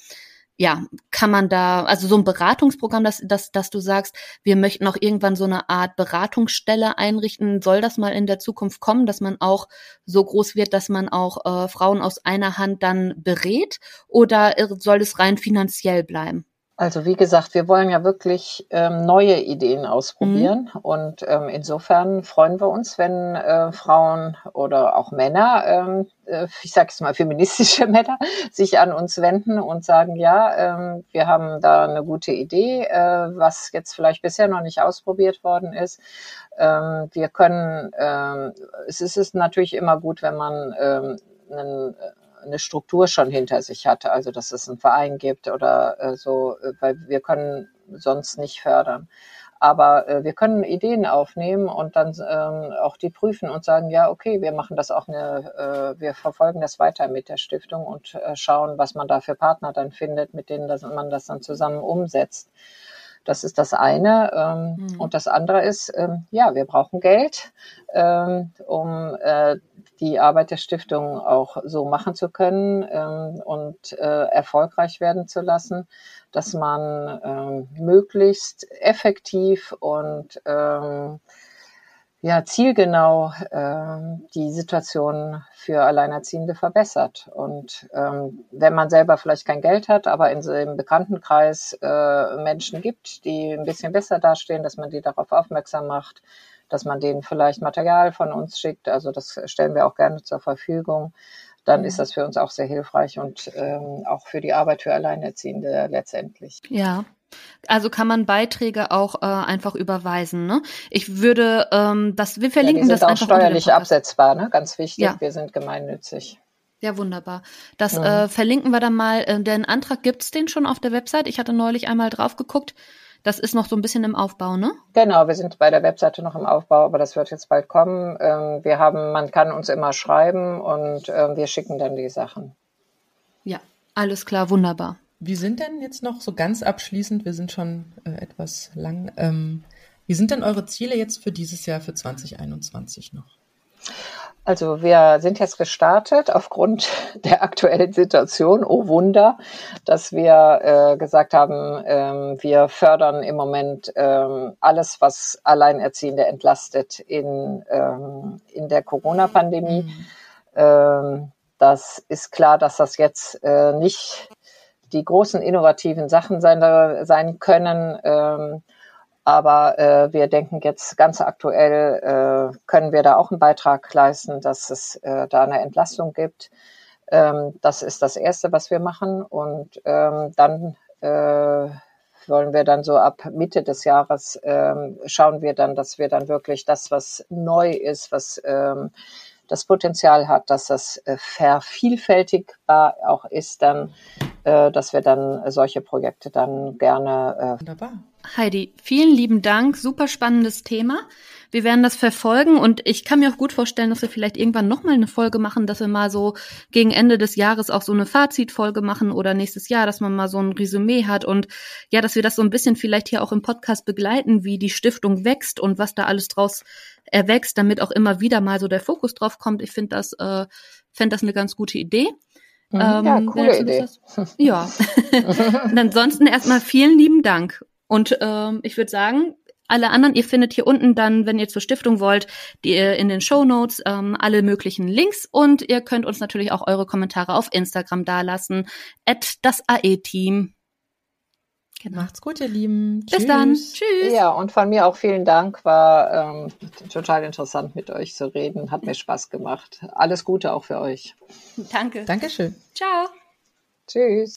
ja, kann man da, also so ein Beratungsprogramm, dass, dass, dass du sagst, wir möchten auch irgendwann so eine Art Beratungsstelle einrichten. Soll das mal in der Zukunft kommen, dass man auch so groß wird, dass man auch äh, Frauen aus einer Hand dann berät? Oder soll es rein finanziell bleiben? Also wie gesagt, wir wollen ja wirklich ähm, neue Ideen ausprobieren mhm. und ähm, insofern freuen wir uns, wenn äh, Frauen oder auch Männer, ähm, äh, ich sage es mal feministische Männer, sich an uns wenden und sagen, ja, ähm, wir haben da eine gute Idee, äh, was jetzt vielleicht bisher noch nicht ausprobiert worden ist. Ähm, wir können, ähm, es ist natürlich immer gut, wenn man ähm, einen eine Struktur schon hinter sich hatte, also dass es einen Verein gibt oder äh, so, äh, weil wir können sonst nicht fördern. Aber äh, wir können Ideen aufnehmen und dann ähm, auch die prüfen und sagen, ja, okay, wir machen das auch eine, äh, wir verfolgen das weiter mit der Stiftung und äh, schauen, was man da für Partner dann findet, mit denen das, man das dann zusammen umsetzt. Das ist das eine. Ähm, mhm. Und das andere ist, ähm, ja, wir brauchen Geld, ähm, um äh, die Arbeit der Stiftung auch so machen zu können ähm, und äh, erfolgreich werden zu lassen, dass man ähm, möglichst effektiv und ähm, ja, zielgenau ähm, die Situation für Alleinerziehende verbessert. Und ähm, wenn man selber vielleicht kein Geld hat, aber in so einem Bekanntenkreis äh, Menschen gibt, die ein bisschen besser dastehen, dass man die darauf aufmerksam macht, dass man denen vielleicht Material von uns schickt. Also das stellen wir auch gerne zur Verfügung. Dann ist mhm. das für uns auch sehr hilfreich und ähm, auch für die Arbeit für Alleinerziehende letztendlich. Ja, also kann man Beiträge auch äh, einfach überweisen. Ne? Ich würde ähm, das, wir verlinken ja, die sind das auch steuerlich absetzbar, ne? Ganz wichtig. Ja. Wir sind gemeinnützig. Ja, wunderbar. Das ja. Äh, verlinken wir dann mal. Äh, den Antrag gibt's den schon auf der Website. Ich hatte neulich einmal drauf geguckt. Das ist noch so ein bisschen im Aufbau, ne? Genau, wir sind bei der Webseite noch im Aufbau, aber das wird jetzt bald kommen. Ähm, wir haben, man kann uns immer schreiben und ähm, wir schicken dann die Sachen. Ja, alles klar, wunderbar. Wie sind denn jetzt noch so ganz abschließend, wir sind schon äh, etwas lang, ähm, wie sind denn eure Ziele jetzt für dieses Jahr, für 2021 noch? Also wir sind jetzt gestartet aufgrund der aktuellen Situation. Oh Wunder, dass wir äh, gesagt haben, ähm, wir fördern im Moment ähm, alles, was Alleinerziehende entlastet in, ähm, in der Corona-Pandemie. Mhm. Ähm, das ist klar, dass das jetzt äh, nicht die großen innovativen Sachen sein, sein können. Aber äh, wir denken jetzt ganz aktuell, äh, können wir da auch einen Beitrag leisten, dass es äh, da eine Entlastung gibt. Ähm, das ist das Erste, was wir machen. Und ähm, dann äh, wollen wir dann so ab Mitte des Jahres ähm, schauen wir dann, dass wir dann wirklich das, was neu ist, was ähm, das Potenzial hat, dass das äh, vervielfältigbar auch ist, dann, äh, dass wir dann solche Projekte dann gerne. Äh Wunderbar. Heidi, vielen lieben Dank. Super spannendes Thema. Wir werden das verfolgen und ich kann mir auch gut vorstellen, dass wir vielleicht irgendwann nochmal eine Folge machen, dass wir mal so gegen Ende des Jahres auch so eine Fazitfolge machen oder nächstes Jahr, dass man mal so ein Resümee hat und ja, dass wir das so ein bisschen vielleicht hier auch im Podcast begleiten, wie die Stiftung wächst und was da alles draus erwächst, damit auch immer wieder mal so der Fokus drauf kommt. Ich finde das, äh, fände das eine ganz gute Idee. Mhm, ähm, ja, coole Idee. Ja. und ansonsten erstmal vielen lieben Dank. Und ähm, ich würde sagen, alle anderen, ihr findet hier unten dann, wenn ihr zur Stiftung wollt, die, in den Show Notes ähm, alle möglichen Links und ihr könnt uns natürlich auch eure Kommentare auf Instagram dalassen. At das AE-Team. Genau. Macht's gut, ihr Lieben. Bis Tschüss. dann. Tschüss. Ja, und von mir auch vielen Dank. War ähm, total interessant, mit euch zu reden. Hat mir Spaß gemacht. Alles Gute auch für euch. Danke. Dankeschön. Ciao. Tschüss.